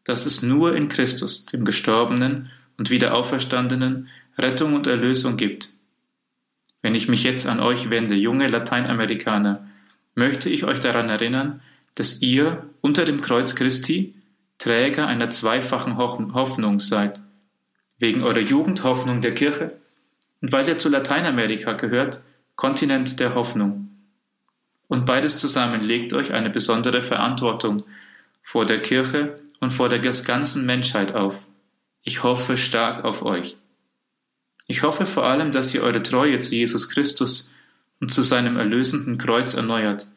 dass es nur in Christus, dem Gestorbenen und Wiederauferstandenen, Rettung und Erlösung gibt. Wenn ich mich jetzt an euch wende, junge Lateinamerikaner, möchte ich euch daran erinnern, dass ihr unter dem Kreuz Christi Träger einer zweifachen Hoffnung seid. Wegen eurer Jugendhoffnung der Kirche und weil ihr zu Lateinamerika gehört, Kontinent der Hoffnung. Und beides zusammen legt euch eine besondere Verantwortung vor der Kirche und vor der ganzen Menschheit auf. Ich hoffe stark auf euch. Ich hoffe vor allem, dass ihr eure Treue zu Jesus Christus und zu seinem erlösenden Kreuz erneuert.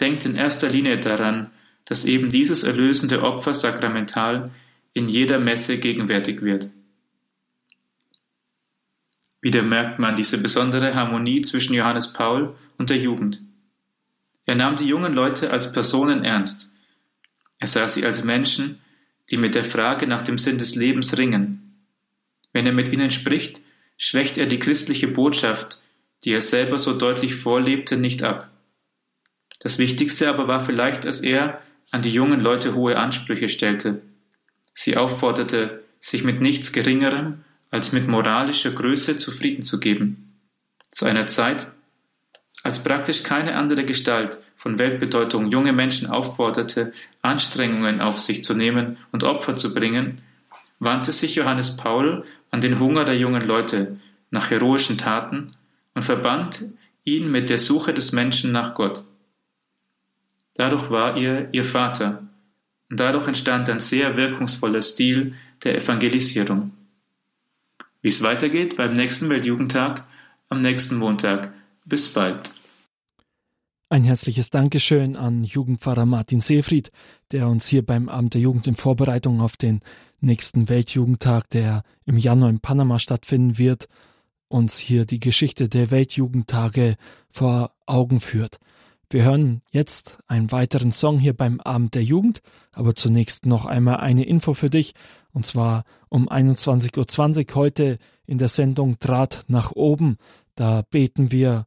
Denkt in erster Linie daran, dass eben dieses erlösende Opfer sakramental in jeder Messe gegenwärtig wird. Wieder merkt man diese besondere Harmonie zwischen Johannes Paul und der Jugend. Er nahm die jungen Leute als Personen ernst. Er sah sie als Menschen, die mit der Frage nach dem Sinn des Lebens ringen. Wenn er mit ihnen spricht, schwächt er die christliche Botschaft, die er selber so deutlich vorlebte, nicht ab. Das Wichtigste aber war vielleicht, dass er an die jungen Leute hohe Ansprüche stellte. Sie aufforderte, sich mit nichts Geringerem als mit moralischer Größe zufrieden zu geben. Zu einer Zeit, als praktisch keine andere Gestalt von Weltbedeutung junge Menschen aufforderte, Anstrengungen auf sich zu nehmen und Opfer zu bringen, wandte sich Johannes Paul an den Hunger der jungen Leute nach heroischen Taten und verband ihn mit der Suche des Menschen nach Gott. Dadurch war er ihr Vater, und dadurch entstand ein sehr wirkungsvoller Stil der Evangelisierung. Wie es weitergeht beim nächsten Weltjugendtag am nächsten Montag. Bis bald. Ein herzliches Dankeschön an Jugendpfarrer Martin Seefried, der uns hier beim Abend der Jugend in Vorbereitung auf den nächsten Weltjugendtag, der im Januar in Panama stattfinden wird, uns hier die Geschichte der Weltjugendtage vor Augen führt. Wir hören jetzt einen weiteren Song hier beim Abend der Jugend, aber zunächst noch einmal eine Info für dich. Und zwar um 21.20 Uhr heute in der Sendung Draht nach oben. Da beten wir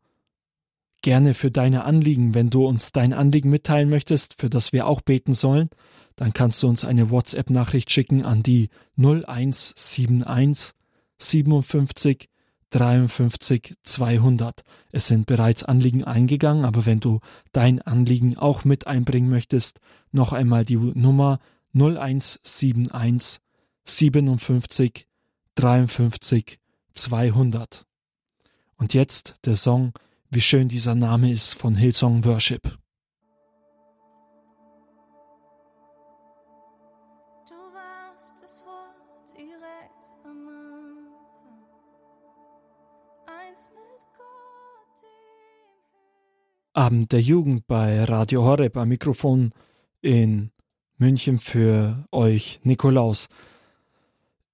gerne für deine Anliegen. Wenn du uns dein Anliegen mitteilen möchtest, für das wir auch beten sollen, dann kannst du uns eine WhatsApp-Nachricht schicken an die 0171 57 53 200. Es sind bereits Anliegen eingegangen, aber wenn du dein Anliegen auch mit einbringen möchtest, noch einmal die Nummer 0171 57 53 200. Und jetzt der Song Wie schön dieser Name ist von Hillsong Worship. Abend der Jugend bei Radio Horeb am Mikrofon in München für euch Nikolaus.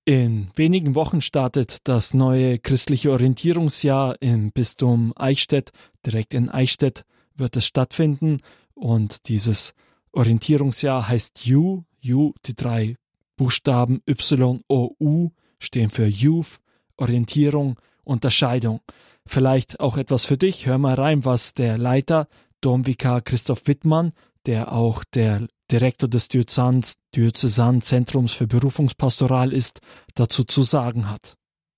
In wenigen Wochen startet das neue christliche Orientierungsjahr im Bistum Eichstätt. Direkt in Eichstätt wird es stattfinden und dieses Orientierungsjahr heißt U. U, die drei Buchstaben Y, O, U stehen für Youth, Orientierung, Unterscheidung. Vielleicht auch etwas für dich. Hör mal rein, was der Leiter Domvikar Christoph Wittmann, der auch der Direktor des Diözesanzentrums für Berufungspastoral ist, dazu zu sagen hat.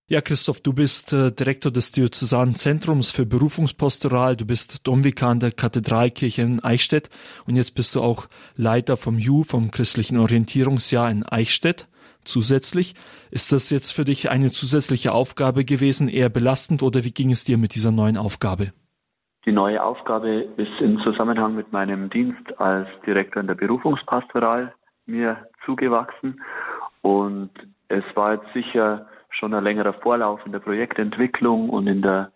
Ja, Christoph, du bist äh, Direktor des Diözesanzentrums für Berufungspastoral, du bist Domvikar der Kathedralkirche in Eichstätt und jetzt bist du auch Leiter vom JU, vom christlichen Orientierungsjahr in Eichstätt. Zusätzlich, ist das jetzt für dich eine zusätzliche Aufgabe gewesen, eher belastend oder wie ging es dir mit dieser neuen Aufgabe? Die neue Aufgabe ist im Zusammenhang mit meinem Dienst als Direktor in der Berufungspastoral mir zugewachsen und es war jetzt sicher schon ein längerer Vorlauf in der Projektentwicklung und in der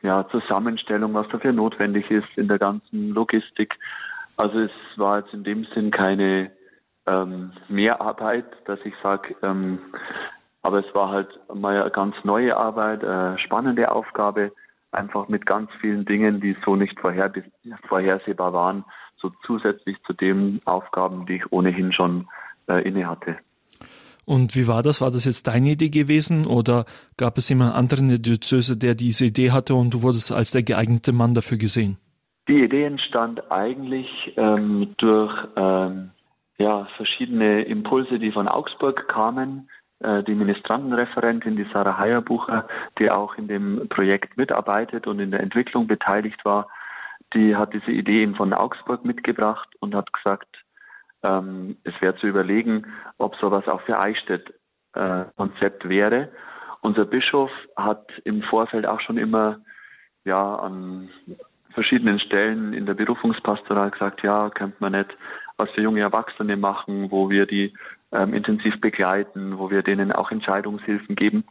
ja, Zusammenstellung, was dafür notwendig ist, in der ganzen Logistik. Also es war jetzt in dem Sinn keine ähm, Mehrarbeit, dass ich sage, ähm, aber es war halt mal eine ganz neue Arbeit, eine spannende Aufgabe, einfach mit ganz vielen Dingen, die so nicht vorher, vorhersehbar waren, so zusätzlich zu den Aufgaben, die ich ohnehin schon äh, inne hatte. Und wie war das? War das jetzt deine Idee gewesen oder gab es jemand anderen in der Diözese, der diese Idee hatte und du wurdest als der geeignete Mann dafür gesehen? Die Idee entstand eigentlich ähm, durch ähm, ja, verschiedene Impulse, die von Augsburg kamen. Äh, die Ministrantenreferentin, die Sarah Heierbucher, die auch in dem Projekt mitarbeitet und in der Entwicklung beteiligt war, die hat diese Ideen von Augsburg mitgebracht und hat gesagt, ähm, es wäre zu überlegen, ob sowas auch für Eichstätt äh, Konzept wäre. Unser Bischof hat im Vorfeld auch schon immer ja an verschiedenen Stellen in der Berufungspastoral gesagt, ja, könnte man nicht was für junge Erwachsene machen, wo wir die ähm, intensiv begleiten, wo wir denen auch Entscheidungshilfen geben.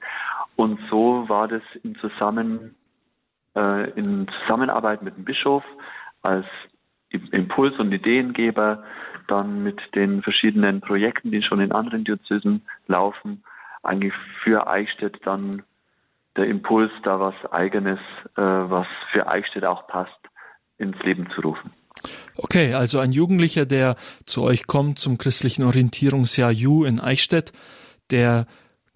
Und so war das in, Zusammen, äh, in Zusammenarbeit mit dem Bischof als Impuls- und Ideengeber dann mit den verschiedenen Projekten, die schon in anderen Diözesen laufen, eigentlich für Eichstätt dann der Impuls, da was Eigenes, äh, was für Eichstätt auch passt, ins Leben zu rufen. Okay, also ein Jugendlicher, der zu euch kommt zum christlichen Orientierungsjahr Ju in Eichstätt, der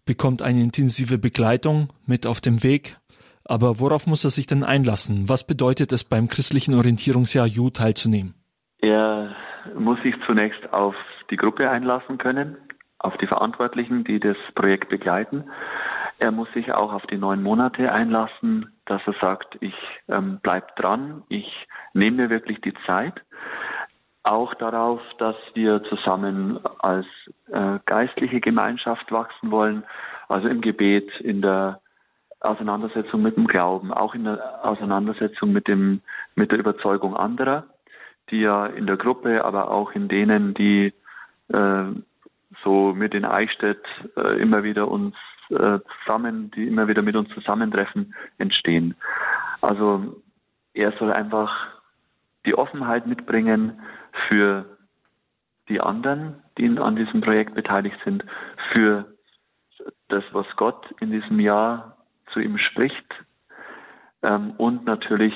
bekommt eine intensive Begleitung mit auf dem Weg. Aber worauf muss er sich denn einlassen? Was bedeutet es beim christlichen Orientierungsjahr Ju teilzunehmen? Er muss sich zunächst auf die Gruppe einlassen können, auf die Verantwortlichen, die das Projekt begleiten. Er muss sich auch auf die neun Monate einlassen, dass er sagt, ich ähm, bleib dran, ich nehme mir wirklich die Zeit. Auch darauf, dass wir zusammen als äh, geistliche Gemeinschaft wachsen wollen, also im Gebet, in der Auseinandersetzung mit dem Glauben, auch in der Auseinandersetzung mit dem, mit der Überzeugung anderer die ja in der Gruppe, aber auch in denen, die äh, so mit in Eichstätt äh, immer wieder uns äh, zusammen, die immer wieder mit uns zusammentreffen, entstehen. Also er soll einfach die Offenheit mitbringen für die anderen, die an diesem Projekt beteiligt sind, für das, was Gott in diesem Jahr zu ihm spricht ähm, und natürlich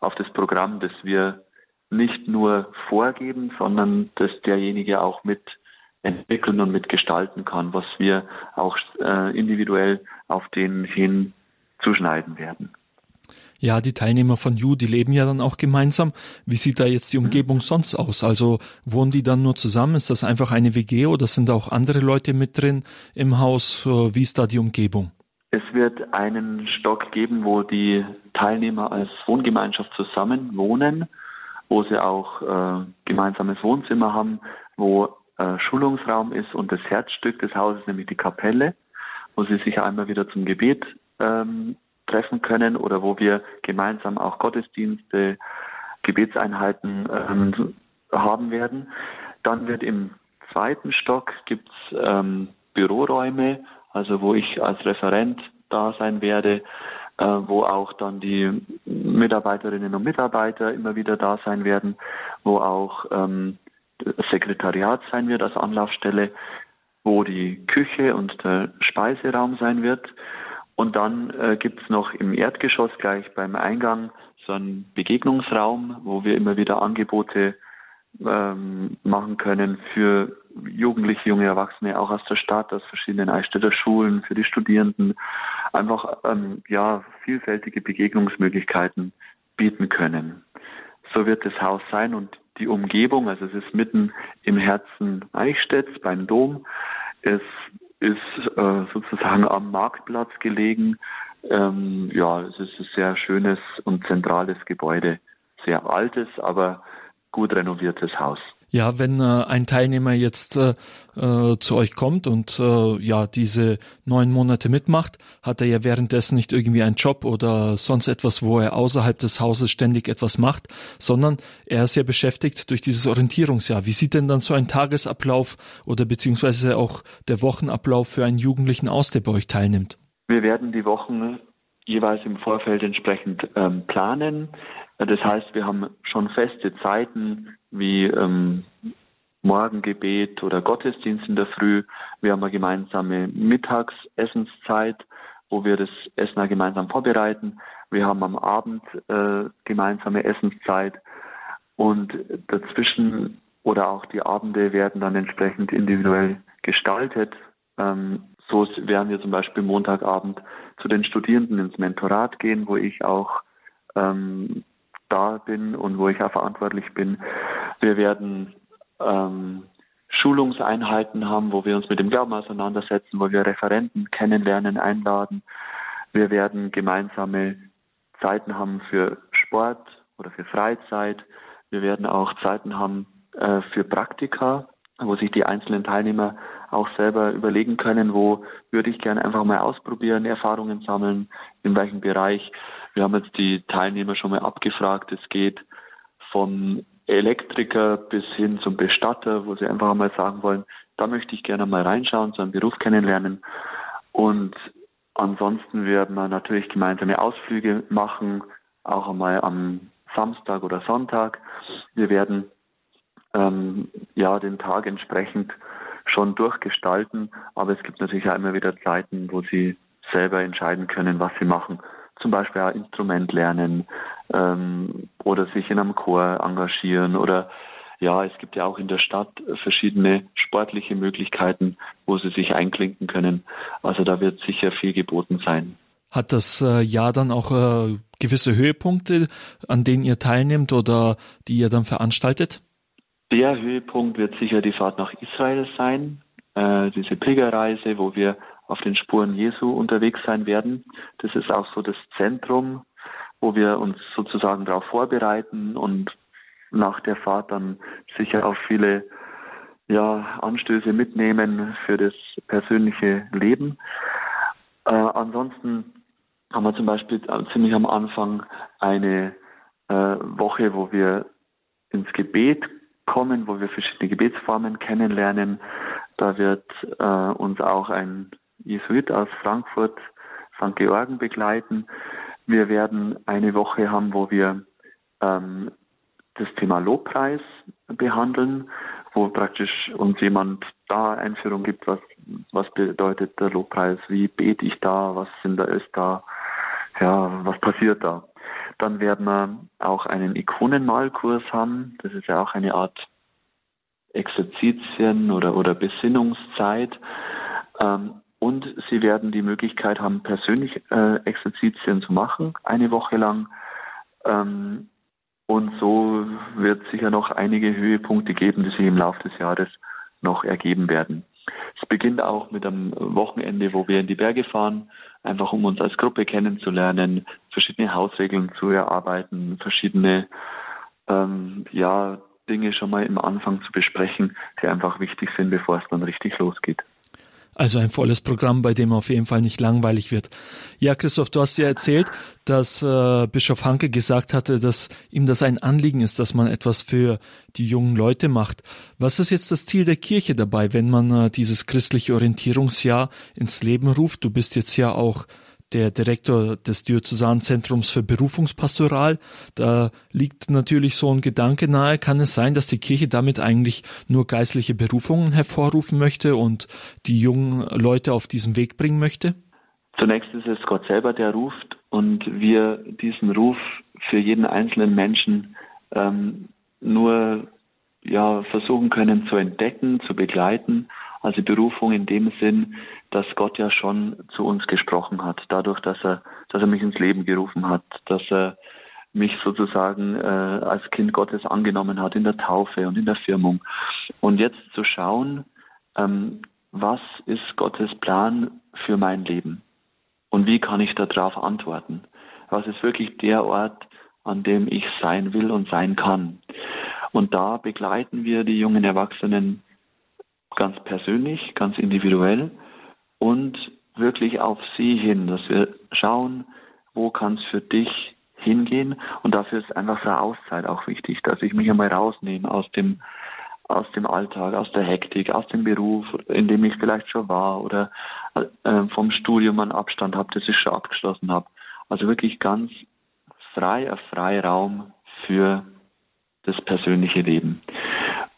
auf das Programm, das wir nicht nur vorgeben, sondern dass derjenige auch mit entwickeln und mitgestalten kann, was wir auch äh, individuell auf den hin zuschneiden werden. Ja, die Teilnehmer von You, die leben ja dann auch gemeinsam. Wie sieht da jetzt die mhm. Umgebung sonst aus? Also wohnen die dann nur zusammen? Ist das einfach eine WG oder sind da auch andere Leute mit drin im Haus? Wie ist da die Umgebung? Es wird einen Stock geben, wo die Teilnehmer als Wohngemeinschaft zusammen wohnen wo sie auch äh, gemeinsames Wohnzimmer haben, wo äh, Schulungsraum ist und das Herzstück des Hauses, nämlich die Kapelle, wo sie sich einmal wieder zum Gebet ähm, treffen können oder wo wir gemeinsam auch Gottesdienste, Gebetseinheiten ähm, haben werden. Dann wird im zweiten Stock gibt's ähm, Büroräume, also wo ich als Referent da sein werde, äh, wo auch dann die Mitarbeiterinnen und Mitarbeiter immer wieder da sein werden, wo auch ähm, Sekretariat sein wird als Anlaufstelle, wo die Küche und der Speiseraum sein wird. Und dann äh, gibt es noch im Erdgeschoss gleich beim Eingang so einen Begegnungsraum, wo wir immer wieder Angebote ähm, machen können für Jugendliche, junge Erwachsene, auch aus der Stadt, aus verschiedenen Eichstätter Schulen, für die Studierenden, einfach ähm, ja vielfältige Begegnungsmöglichkeiten bieten können. So wird das Haus sein und die Umgebung, also es ist mitten im Herzen Eichstätts beim Dom. Es ist äh, sozusagen am Marktplatz gelegen. Ähm, ja, es ist ein sehr schönes und zentrales Gebäude. Sehr altes, aber gut renoviertes Haus. Ja, wenn äh, ein Teilnehmer jetzt äh, äh, zu euch kommt und äh, ja diese neun Monate mitmacht, hat er ja währenddessen nicht irgendwie einen Job oder sonst etwas, wo er außerhalb des Hauses ständig etwas macht, sondern er ist ja beschäftigt durch dieses Orientierungsjahr. Wie sieht denn dann so ein Tagesablauf oder beziehungsweise auch der Wochenablauf für einen Jugendlichen aus, der bei euch teilnimmt? Wir werden die Wochen jeweils im Vorfeld entsprechend ähm, planen. Das heißt, wir haben schon feste Zeiten wie ähm, Morgengebet oder Gottesdienst in der Früh. Wir haben eine gemeinsame Mittagsessenszeit, wo wir das Essen gemeinsam vorbereiten. Wir haben am Abend äh, gemeinsame Essenszeit und dazwischen oder auch die Abende werden dann entsprechend individuell gestaltet. Ähm, so werden wir zum Beispiel Montagabend zu den Studierenden ins Mentorat gehen, wo ich auch ähm, da bin und wo ich auch verantwortlich bin. Wir werden ähm, Schulungseinheiten haben, wo wir uns mit dem Glauben auseinandersetzen, wo wir Referenten kennenlernen, einladen. Wir werden gemeinsame Zeiten haben für Sport oder für Freizeit. Wir werden auch Zeiten haben äh, für Praktika, wo sich die einzelnen Teilnehmer auch selber überlegen können, wo würde ich gerne einfach mal ausprobieren, Erfahrungen sammeln, in welchem Bereich. Wir haben jetzt die Teilnehmer schon mal abgefragt. Es geht vom Elektriker bis hin zum Bestatter, wo sie einfach mal sagen wollen, da möchte ich gerne mal reinschauen, so einen Beruf kennenlernen. Und ansonsten werden wir natürlich gemeinsame Ausflüge machen, auch einmal am Samstag oder Sonntag. Wir werden ähm, ja den Tag entsprechend schon durchgestalten, aber es gibt natürlich auch immer wieder Zeiten, wo sie selber entscheiden können, was sie machen zum Beispiel ein Instrument lernen ähm, oder sich in einem Chor engagieren oder ja, es gibt ja auch in der Stadt verschiedene sportliche Möglichkeiten, wo sie sich einklinken können. Also da wird sicher viel geboten sein. Hat das äh, Jahr dann auch äh, gewisse Höhepunkte, an denen ihr teilnehmt oder die ihr dann veranstaltet? Der Höhepunkt wird sicher die Fahrt nach Israel sein, äh, diese Pilgerreise, wo wir auf den Spuren Jesu unterwegs sein werden. Das ist auch so das Zentrum, wo wir uns sozusagen darauf vorbereiten und nach der Fahrt dann sicher auch viele ja, Anstöße mitnehmen für das persönliche Leben. Äh, ansonsten haben wir zum Beispiel ziemlich am Anfang eine äh, Woche, wo wir ins Gebet kommen, wo wir verschiedene Gebetsformen kennenlernen. Da wird äh, uns auch ein Jesuit aus Frankfurt, St. Georgen begleiten. Wir werden eine Woche haben, wo wir ähm, das Thema Lobpreis behandeln, wo praktisch uns jemand da Einführung gibt, was, was bedeutet der Lobpreis, wie bete ich da, was sind da ist da, ja, was passiert da. Dann werden wir auch einen Ikonenmalkurs haben. Das ist ja auch eine Art Exerzitien oder, oder Besinnungszeit. Ähm, und sie werden die Möglichkeit haben, persönlich äh, Exerzitien zu machen, eine Woche lang. Ähm, und so wird sicher noch einige Höhepunkte geben, die sich im Laufe des Jahres noch ergeben werden. Es beginnt auch mit einem Wochenende, wo wir in die Berge fahren, einfach um uns als Gruppe kennenzulernen, verschiedene Hausregeln zu erarbeiten, verschiedene ähm, ja, Dinge schon mal im Anfang zu besprechen, die einfach wichtig sind, bevor es dann richtig losgeht. Also ein volles Programm, bei dem auf jeden Fall nicht langweilig wird. Ja, Christoph, du hast ja erzählt, dass äh, Bischof Hanke gesagt hatte, dass ihm das ein Anliegen ist, dass man etwas für die jungen Leute macht. Was ist jetzt das Ziel der Kirche dabei, wenn man äh, dieses christliche Orientierungsjahr ins Leben ruft? Du bist jetzt ja auch der Direktor des Diözesanzentrums für Berufungspastoral. Da liegt natürlich so ein Gedanke nahe. Kann es sein, dass die Kirche damit eigentlich nur geistliche Berufungen hervorrufen möchte und die jungen Leute auf diesen Weg bringen möchte? Zunächst ist es Gott selber, der ruft und wir diesen Ruf für jeden einzelnen Menschen ähm, nur ja, versuchen können zu entdecken, zu begleiten. Also Berufung in dem Sinn, dass Gott ja schon zu uns gesprochen hat, dadurch, dass er, dass er mich ins Leben gerufen hat, dass er mich sozusagen äh, als Kind Gottes angenommen hat in der Taufe und in der Firmung. Und jetzt zu schauen, ähm, was ist Gottes Plan für mein Leben? Und wie kann ich darauf antworten? Was ist wirklich der Ort, an dem ich sein will und sein kann? Und da begleiten wir die jungen Erwachsenen ganz persönlich, ganz individuell und wirklich auf sie hin, dass wir schauen, wo kann es für dich hingehen und dafür ist einfach eine Auszeit auch wichtig, dass ich mich einmal rausnehme aus dem aus dem Alltag, aus der Hektik, aus dem Beruf, in dem ich vielleicht schon war oder äh, vom Studium einen Abstand habe, das ich schon abgeschlossen habe. Also wirklich ganz freier Freiraum für das persönliche Leben.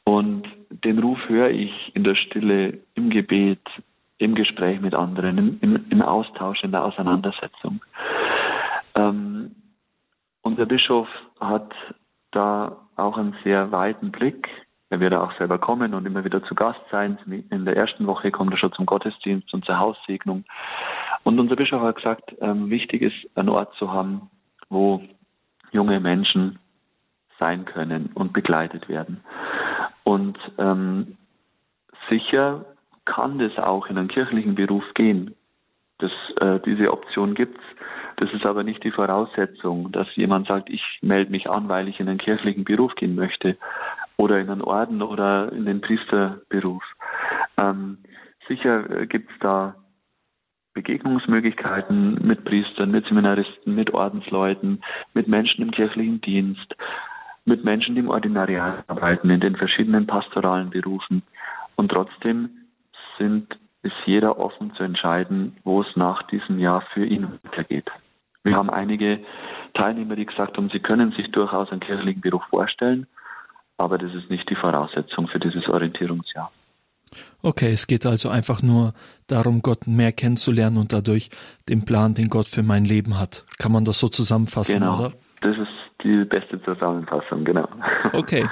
Und den Ruf höre ich in der Stille, im Gebet, im Gespräch mit anderen, im, im, im Austausch, in der Auseinandersetzung. Ähm, unser Bischof hat da auch einen sehr weiten Blick er wird auch selber kommen und immer wieder zu Gast sein. In der ersten Woche kommt er schon zum Gottesdienst und zur Haussegnung. Und unser Bischof hat gesagt, ähm, wichtig ist, einen Ort zu haben, wo junge Menschen sein können und begleitet werden. Und ähm, sicher kann das auch in einen kirchlichen Beruf gehen. Das, äh, diese Option gibt's. Das ist aber nicht die Voraussetzung, dass jemand sagt, ich melde mich an, weil ich in einen kirchlichen Beruf gehen möchte oder in einen Orden oder in den Priesterberuf. Ähm, sicher äh, gibt es da Begegnungsmöglichkeiten mit Priestern, mit Seminaristen, mit Ordensleuten, mit Menschen im kirchlichen Dienst, mit Menschen, die im Ordinariat arbeiten, in den verschiedenen pastoralen Berufen. Und trotzdem sind, ist jeder offen zu entscheiden, wo es nach diesem Jahr für ihn weitergeht. Wir haben einige Teilnehmer, die gesagt haben, sie können sich durchaus einen kirchlichen Beruf vorstellen, aber das ist nicht die Voraussetzung für dieses Orientierungsjahr. Okay, es geht also einfach nur darum, Gott mehr kennenzulernen und dadurch den Plan, den Gott für mein Leben hat. Kann man das so zusammenfassen, genau. oder? Das ist die beste Zusammenfassung, genau. Okay.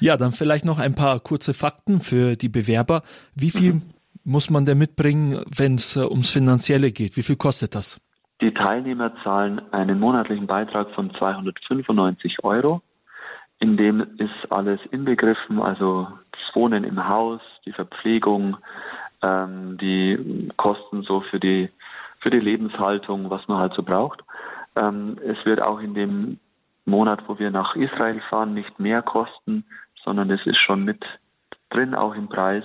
Ja, dann vielleicht noch ein paar kurze Fakten für die Bewerber. Wie viel mhm. Muss man denn mitbringen, wenn es äh, ums Finanzielle geht? Wie viel kostet das? Die Teilnehmer zahlen einen monatlichen Beitrag von 295 Euro in dem ist alles inbegriffen, also das Wohnen im Haus, die Verpflegung, ähm, die Kosten so für die für die Lebenshaltung, was man halt so braucht. Ähm, es wird auch in dem Monat, wo wir nach Israel fahren, nicht mehr kosten, sondern es ist schon mit drin, auch im Preis.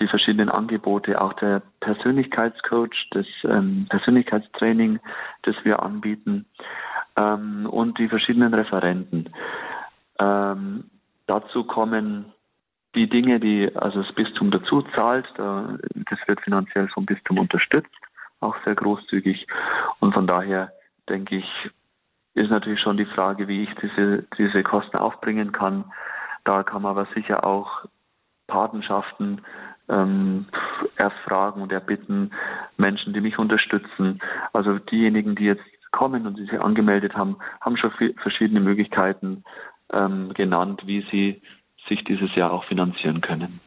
Die verschiedenen Angebote, auch der Persönlichkeitscoach, das ähm, Persönlichkeitstraining, das wir anbieten ähm, und die verschiedenen Referenten. Ähm, dazu kommen die Dinge, die also das Bistum dazu zahlt. das wird finanziell vom Bistum unterstützt, auch sehr großzügig. Und von daher denke ich, ist natürlich schon die Frage, wie ich diese, diese Kosten aufbringen kann. Da kann man aber sicher auch Patenschaften ähm, erfragen und erbitten, Menschen, die mich unterstützen. Also diejenigen, die jetzt kommen und die sich angemeldet haben, haben schon verschiedene Möglichkeiten, ähm, genannt, wie sie sich dieses Jahr auch finanzieren können.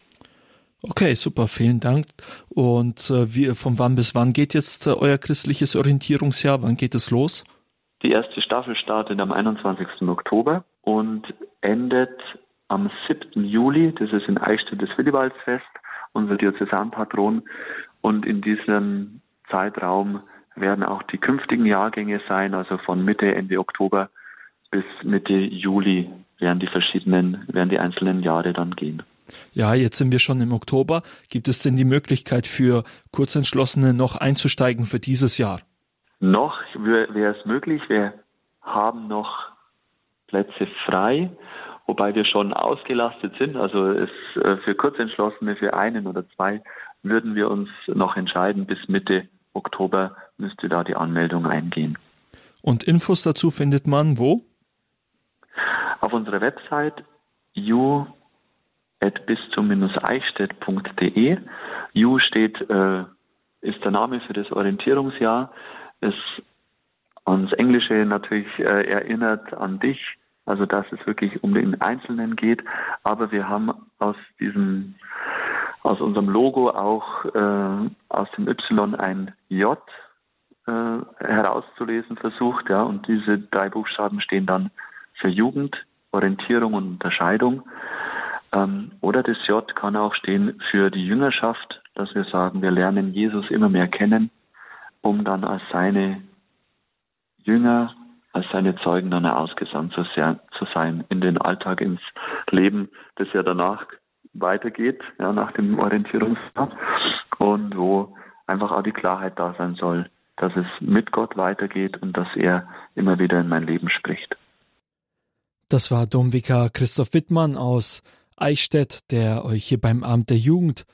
Okay, super, vielen Dank. Und äh, wie, von wann bis wann geht jetzt äh, euer christliches Orientierungsjahr? Wann geht es los? Die erste Staffel startet am 21. Oktober und endet am 7. Juli. Das ist in Eichstätt das Willibaldsfest, unser Diözesanpatron. Und in diesem Zeitraum werden auch die künftigen Jahrgänge sein, also von Mitte, Ende Oktober bis Mitte Juli werden die verschiedenen, werden die einzelnen Jahre dann gehen. Ja, jetzt sind wir schon im Oktober. Gibt es denn die Möglichkeit für Kurzentschlossene noch einzusteigen für dieses Jahr? Noch wäre es möglich. Wir haben noch Plätze frei, wobei wir schon ausgelastet sind. Also es, äh, für Kurzentschlossene, für einen oder zwei, würden wir uns noch entscheiden bis Mitte Oktober müsste da die Anmeldung eingehen. Und Infos dazu findet man wo? Auf unserer Website you bis zum-eichstätt.de. You steht, äh, ist der Name für das Orientierungsjahr. Es ans Englische natürlich äh, erinnert an dich, also dass es wirklich um den Einzelnen geht. Aber wir haben aus diesem, aus unserem Logo auch äh, aus dem Y ein J äh, herauszulesen versucht, ja, und diese drei Buchstaben stehen dann für Jugend, Orientierung und Unterscheidung. Ähm, oder das J kann auch stehen für die Jüngerschaft, dass wir sagen, wir lernen Jesus immer mehr kennen, um dann als seine Jünger, als seine Zeugen dann ausgesandt zu sein in den Alltag, ins Leben, das ja danach weitergeht, ja, nach dem Orientierungsjahr und wo einfach auch die Klarheit da sein soll, dass es mit Gott weitergeht und dass er immer wieder in mein Leben spricht. Das war Domvikar Christoph Wittmann aus Eichstätt, der euch hier beim Abend der Jugend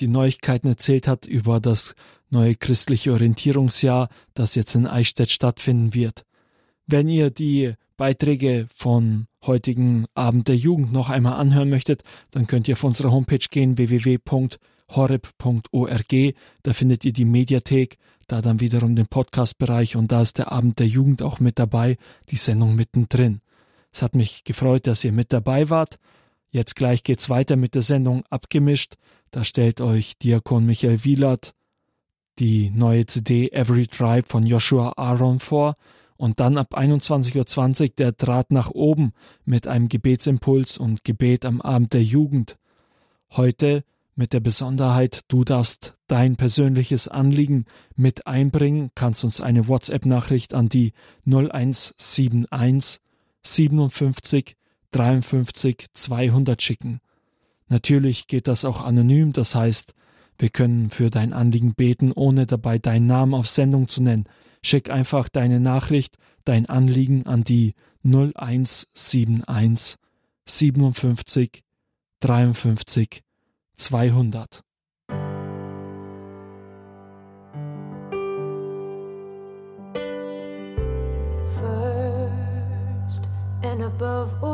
die Neuigkeiten erzählt hat über das neue christliche Orientierungsjahr, das jetzt in Eichstätt stattfinden wird. Wenn ihr die Beiträge von heutigen Abend der Jugend noch einmal anhören möchtet, dann könnt ihr auf unsere Homepage gehen www.horeb.org. Da findet ihr die Mediathek, da dann wiederum den Podcast-Bereich und da ist der Abend der Jugend auch mit dabei, die Sendung mittendrin. Es hat mich gefreut, dass ihr mit dabei wart. Jetzt gleich geht's weiter mit der Sendung Abgemischt. Da stellt euch Diakon Michael Wielert die neue CD Every Tribe von Joshua Aaron vor und dann ab 21.20 Uhr der Draht nach oben mit einem Gebetsimpuls und Gebet am Abend der Jugend. Heute mit der Besonderheit, du darfst dein persönliches Anliegen mit einbringen, kannst uns eine WhatsApp-Nachricht an die 0171 57 53 200 schicken. Natürlich geht das auch anonym, das heißt, wir können für dein Anliegen beten, ohne dabei deinen Namen auf Sendung zu nennen schick einfach deine Nachricht, dein Anliegen an die 0171 57 53 200. First and above all